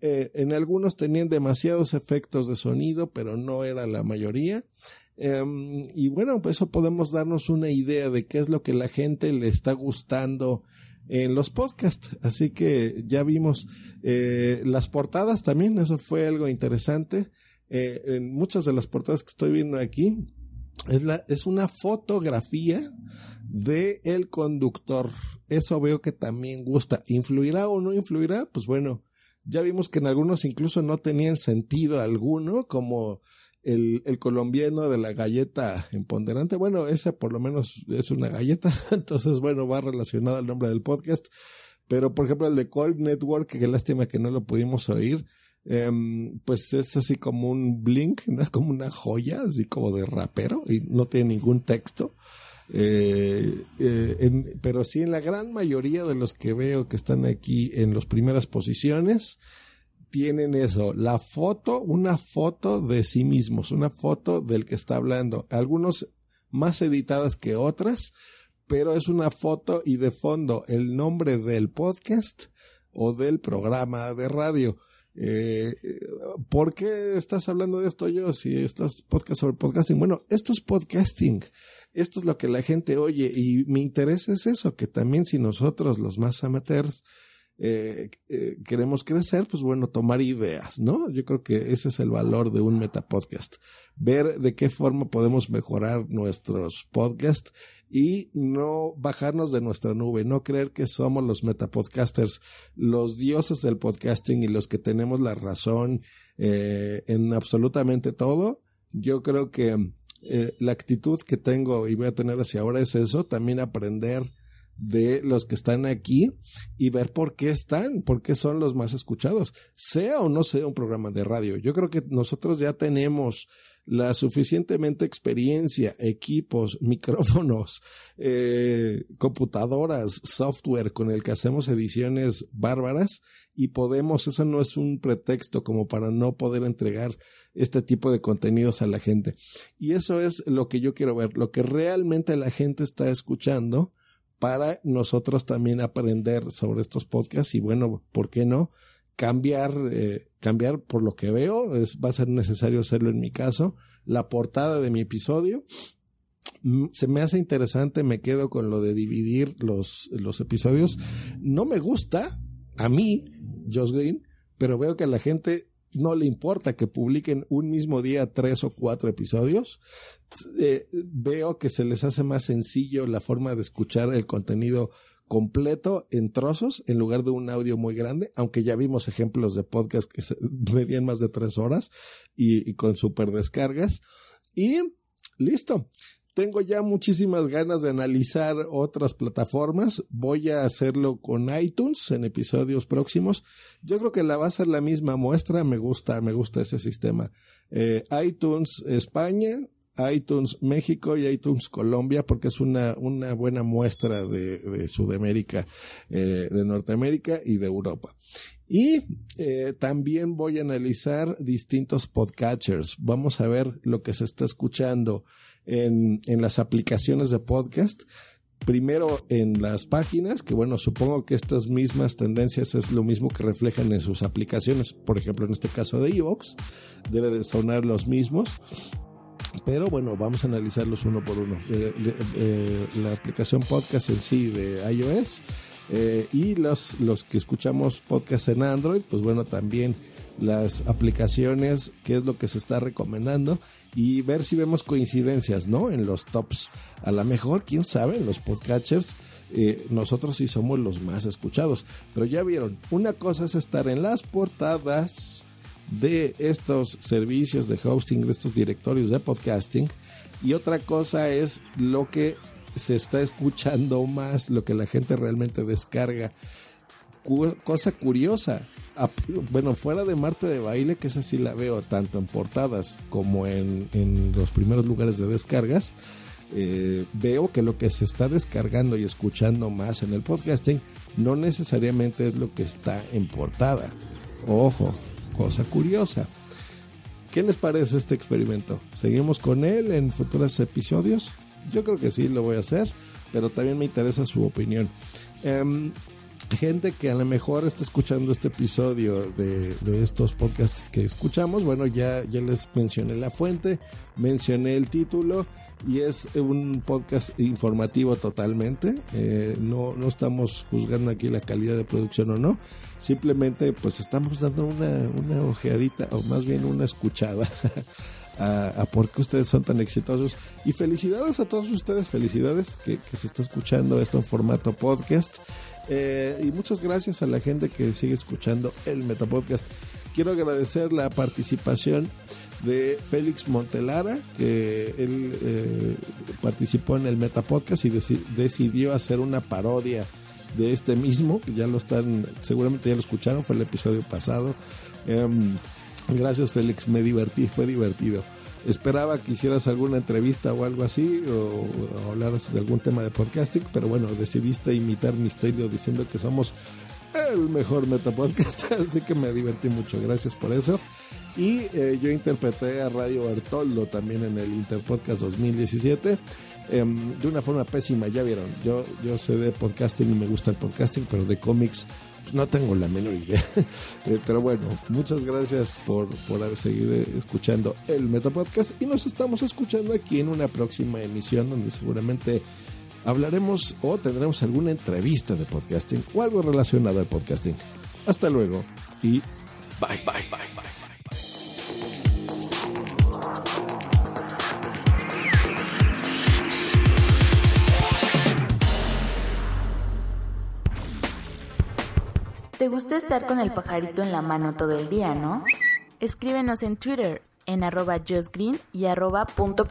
Eh, en algunos tenían demasiados efectos de sonido, pero no era la mayoría. Em, y bueno, pues eso podemos darnos una idea de qué es lo que la gente le está gustando en los podcasts. Así que ya vimos eh, las portadas también, eso fue algo interesante. Eh, en muchas de las portadas que estoy viendo aquí es, la, es una fotografía de el conductor. Eso veo que también gusta. ¿Influirá o no influirá? Pues bueno, ya vimos que en algunos incluso no tenían sentido alguno, como el, colombiano de la galleta empoderante. Bueno, esa por lo menos es una galleta, entonces bueno, va relacionado al nombre del podcast. Pero por ejemplo el de Cold Network, que lástima que no lo pudimos oír, em, pues es así como un blink, ¿no? como una joya, así como de rapero y no tiene ningún texto. Eh, eh, pero sí en la gran mayoría de los que veo que están aquí en las primeras posiciones, tienen eso, la foto, una foto de sí mismos, una foto del que está hablando. Algunos más editadas que otras, pero es una foto y de fondo el nombre del podcast o del programa de radio. Eh, ¿Por qué estás hablando de esto yo si estás podcast sobre podcasting? Bueno, esto es podcasting. Esto es lo que la gente oye y mi interés es eso, que también si nosotros los más amateurs eh, eh, queremos crecer, pues bueno, tomar ideas, ¿no? Yo creo que ese es el valor de un metapodcast. Ver de qué forma podemos mejorar nuestros podcasts y no bajarnos de nuestra nube, no creer que somos los metapodcasters, los dioses del podcasting y los que tenemos la razón eh, en absolutamente todo. Yo creo que la actitud que tengo y voy a tener hacia ahora es eso, también aprender de los que están aquí y ver por qué están, por qué son los más escuchados, sea o no sea un programa de radio. Yo creo que nosotros ya tenemos la suficientemente experiencia, equipos, micrófonos, eh, computadoras, software con el que hacemos ediciones bárbaras y podemos, eso no es un pretexto como para no poder entregar este tipo de contenidos a la gente. Y eso es lo que yo quiero ver, lo que realmente la gente está escuchando para nosotros también aprender sobre estos podcasts y bueno, ¿por qué no? cambiar, eh, cambiar por lo que veo, va a ser necesario hacerlo en mi caso, la portada de mi episodio. Mm, Se me hace interesante, me quedo con lo de dividir los, los episodios. No me gusta, a mí, Josh Green, pero veo que a la gente no le importa que publiquen un mismo día tres o cuatro episodios. Eh, veo que se les hace más sencillo la forma de escuchar el contenido completo en trozos en lugar de un audio muy grande, aunque ya vimos ejemplos de podcast que se- medían más de tres horas y, y con super descargas. Y listo. Tengo ya muchísimas ganas de analizar otras plataformas. Voy a hacerlo con iTunes en episodios próximos. Yo creo que la va a ser la misma muestra. Me gusta, me gusta ese sistema. Eh, iTunes España, iTunes México y iTunes Colombia, porque es una, una buena muestra de, Sudamérica, eh, de Norteamérica y de Europa. Y eh, también voy a analizar distintos podcatchers. Vamos a ver lo que se está escuchando en, en las aplicaciones de podcast. Primero en las páginas, que bueno, supongo que estas mismas tendencias es lo mismo que reflejan en sus aplicaciones. Por ejemplo, en este caso de Evox, debe de sonar los mismos. Pero bueno, vamos a analizarlos uno por uno. Eh, eh, la aplicación podcast en sí de iOS eh, y los, los que escuchamos podcast en Android, pues bueno, también las aplicaciones, qué es lo que se está recomendando y ver si vemos coincidencias, ¿no? En los tops. A lo mejor, quién sabe, los podcatchers, eh, nosotros sí somos los más escuchados. Pero ya vieron, una cosa es estar en las portadas de estos servicios de hosting, de estos directorios de podcasting. Y otra cosa es lo que se está escuchando más, lo que la gente realmente descarga. Cosa curiosa. Bueno, fuera de Marte de Baile, que esa sí la veo tanto en portadas como en, en los primeros lugares de descargas, eh, veo que lo que se está descargando y escuchando más en el podcasting no necesariamente es lo que está en portada. Ojo, cosa curiosa. ¿Qué les parece este experimento? ¿Seguimos con él en futuros episodios? Yo creo que sí, lo voy a hacer, pero también me interesa su opinión. Em, gente que a lo mejor está escuchando este episodio de, estos podcasts que escuchamos, bueno, ya, ya les mencioné la fuente, mencioné el título y es un podcast informativo totalmente. Eh, no, no estamos juzgando aquí la calidad de producción o no, simplemente pues estamos dando una, una ojeadita o más bien una escuchada. A, por qué ustedes son tan exitosos y felicidades a todos ustedes, felicidades que se está escuchando esto en formato podcast eh, y muchas gracias a la gente que sigue escuchando el Metapodcast. Quiero agradecer la participación de Félix Montelara, que él eh, participó en el Metapodcast y deci- decidió hacer una parodia de este mismo, ya lo están, seguramente ya lo escucharon, fue el episodio pasado. Em, gracias Félix, me divertí, fue divertido. Esperaba que hicieras alguna entrevista o algo así, o, hablaras de algún tema de podcasting, pero bueno, decidiste imitar mi estilo diciendo que somos el mejor metapodcast, así que me divertí mucho, gracias por eso. Y eh, yo interpreté a Radio Bertoldo también en el Interpodcast 2017. em, de una forma pésima, ya vieron. Yo, yo sé de podcasting y me gusta el podcasting, pero de cómics no tengo la menor idea. Eh, pero bueno, muchas gracias por, por seguir eh, escuchando el Metapodcast y nos estamos escuchando aquí en una próxima emisión donde seguramente hablaremos o tendremos alguna entrevista de podcasting o algo relacionado al podcasting. Hasta luego y bye bye bye bye. ¿Te gusta estar con el pajarito en la mano todo el día, no? Escríbenos en Twitter en arroba justgreen y arroba punto.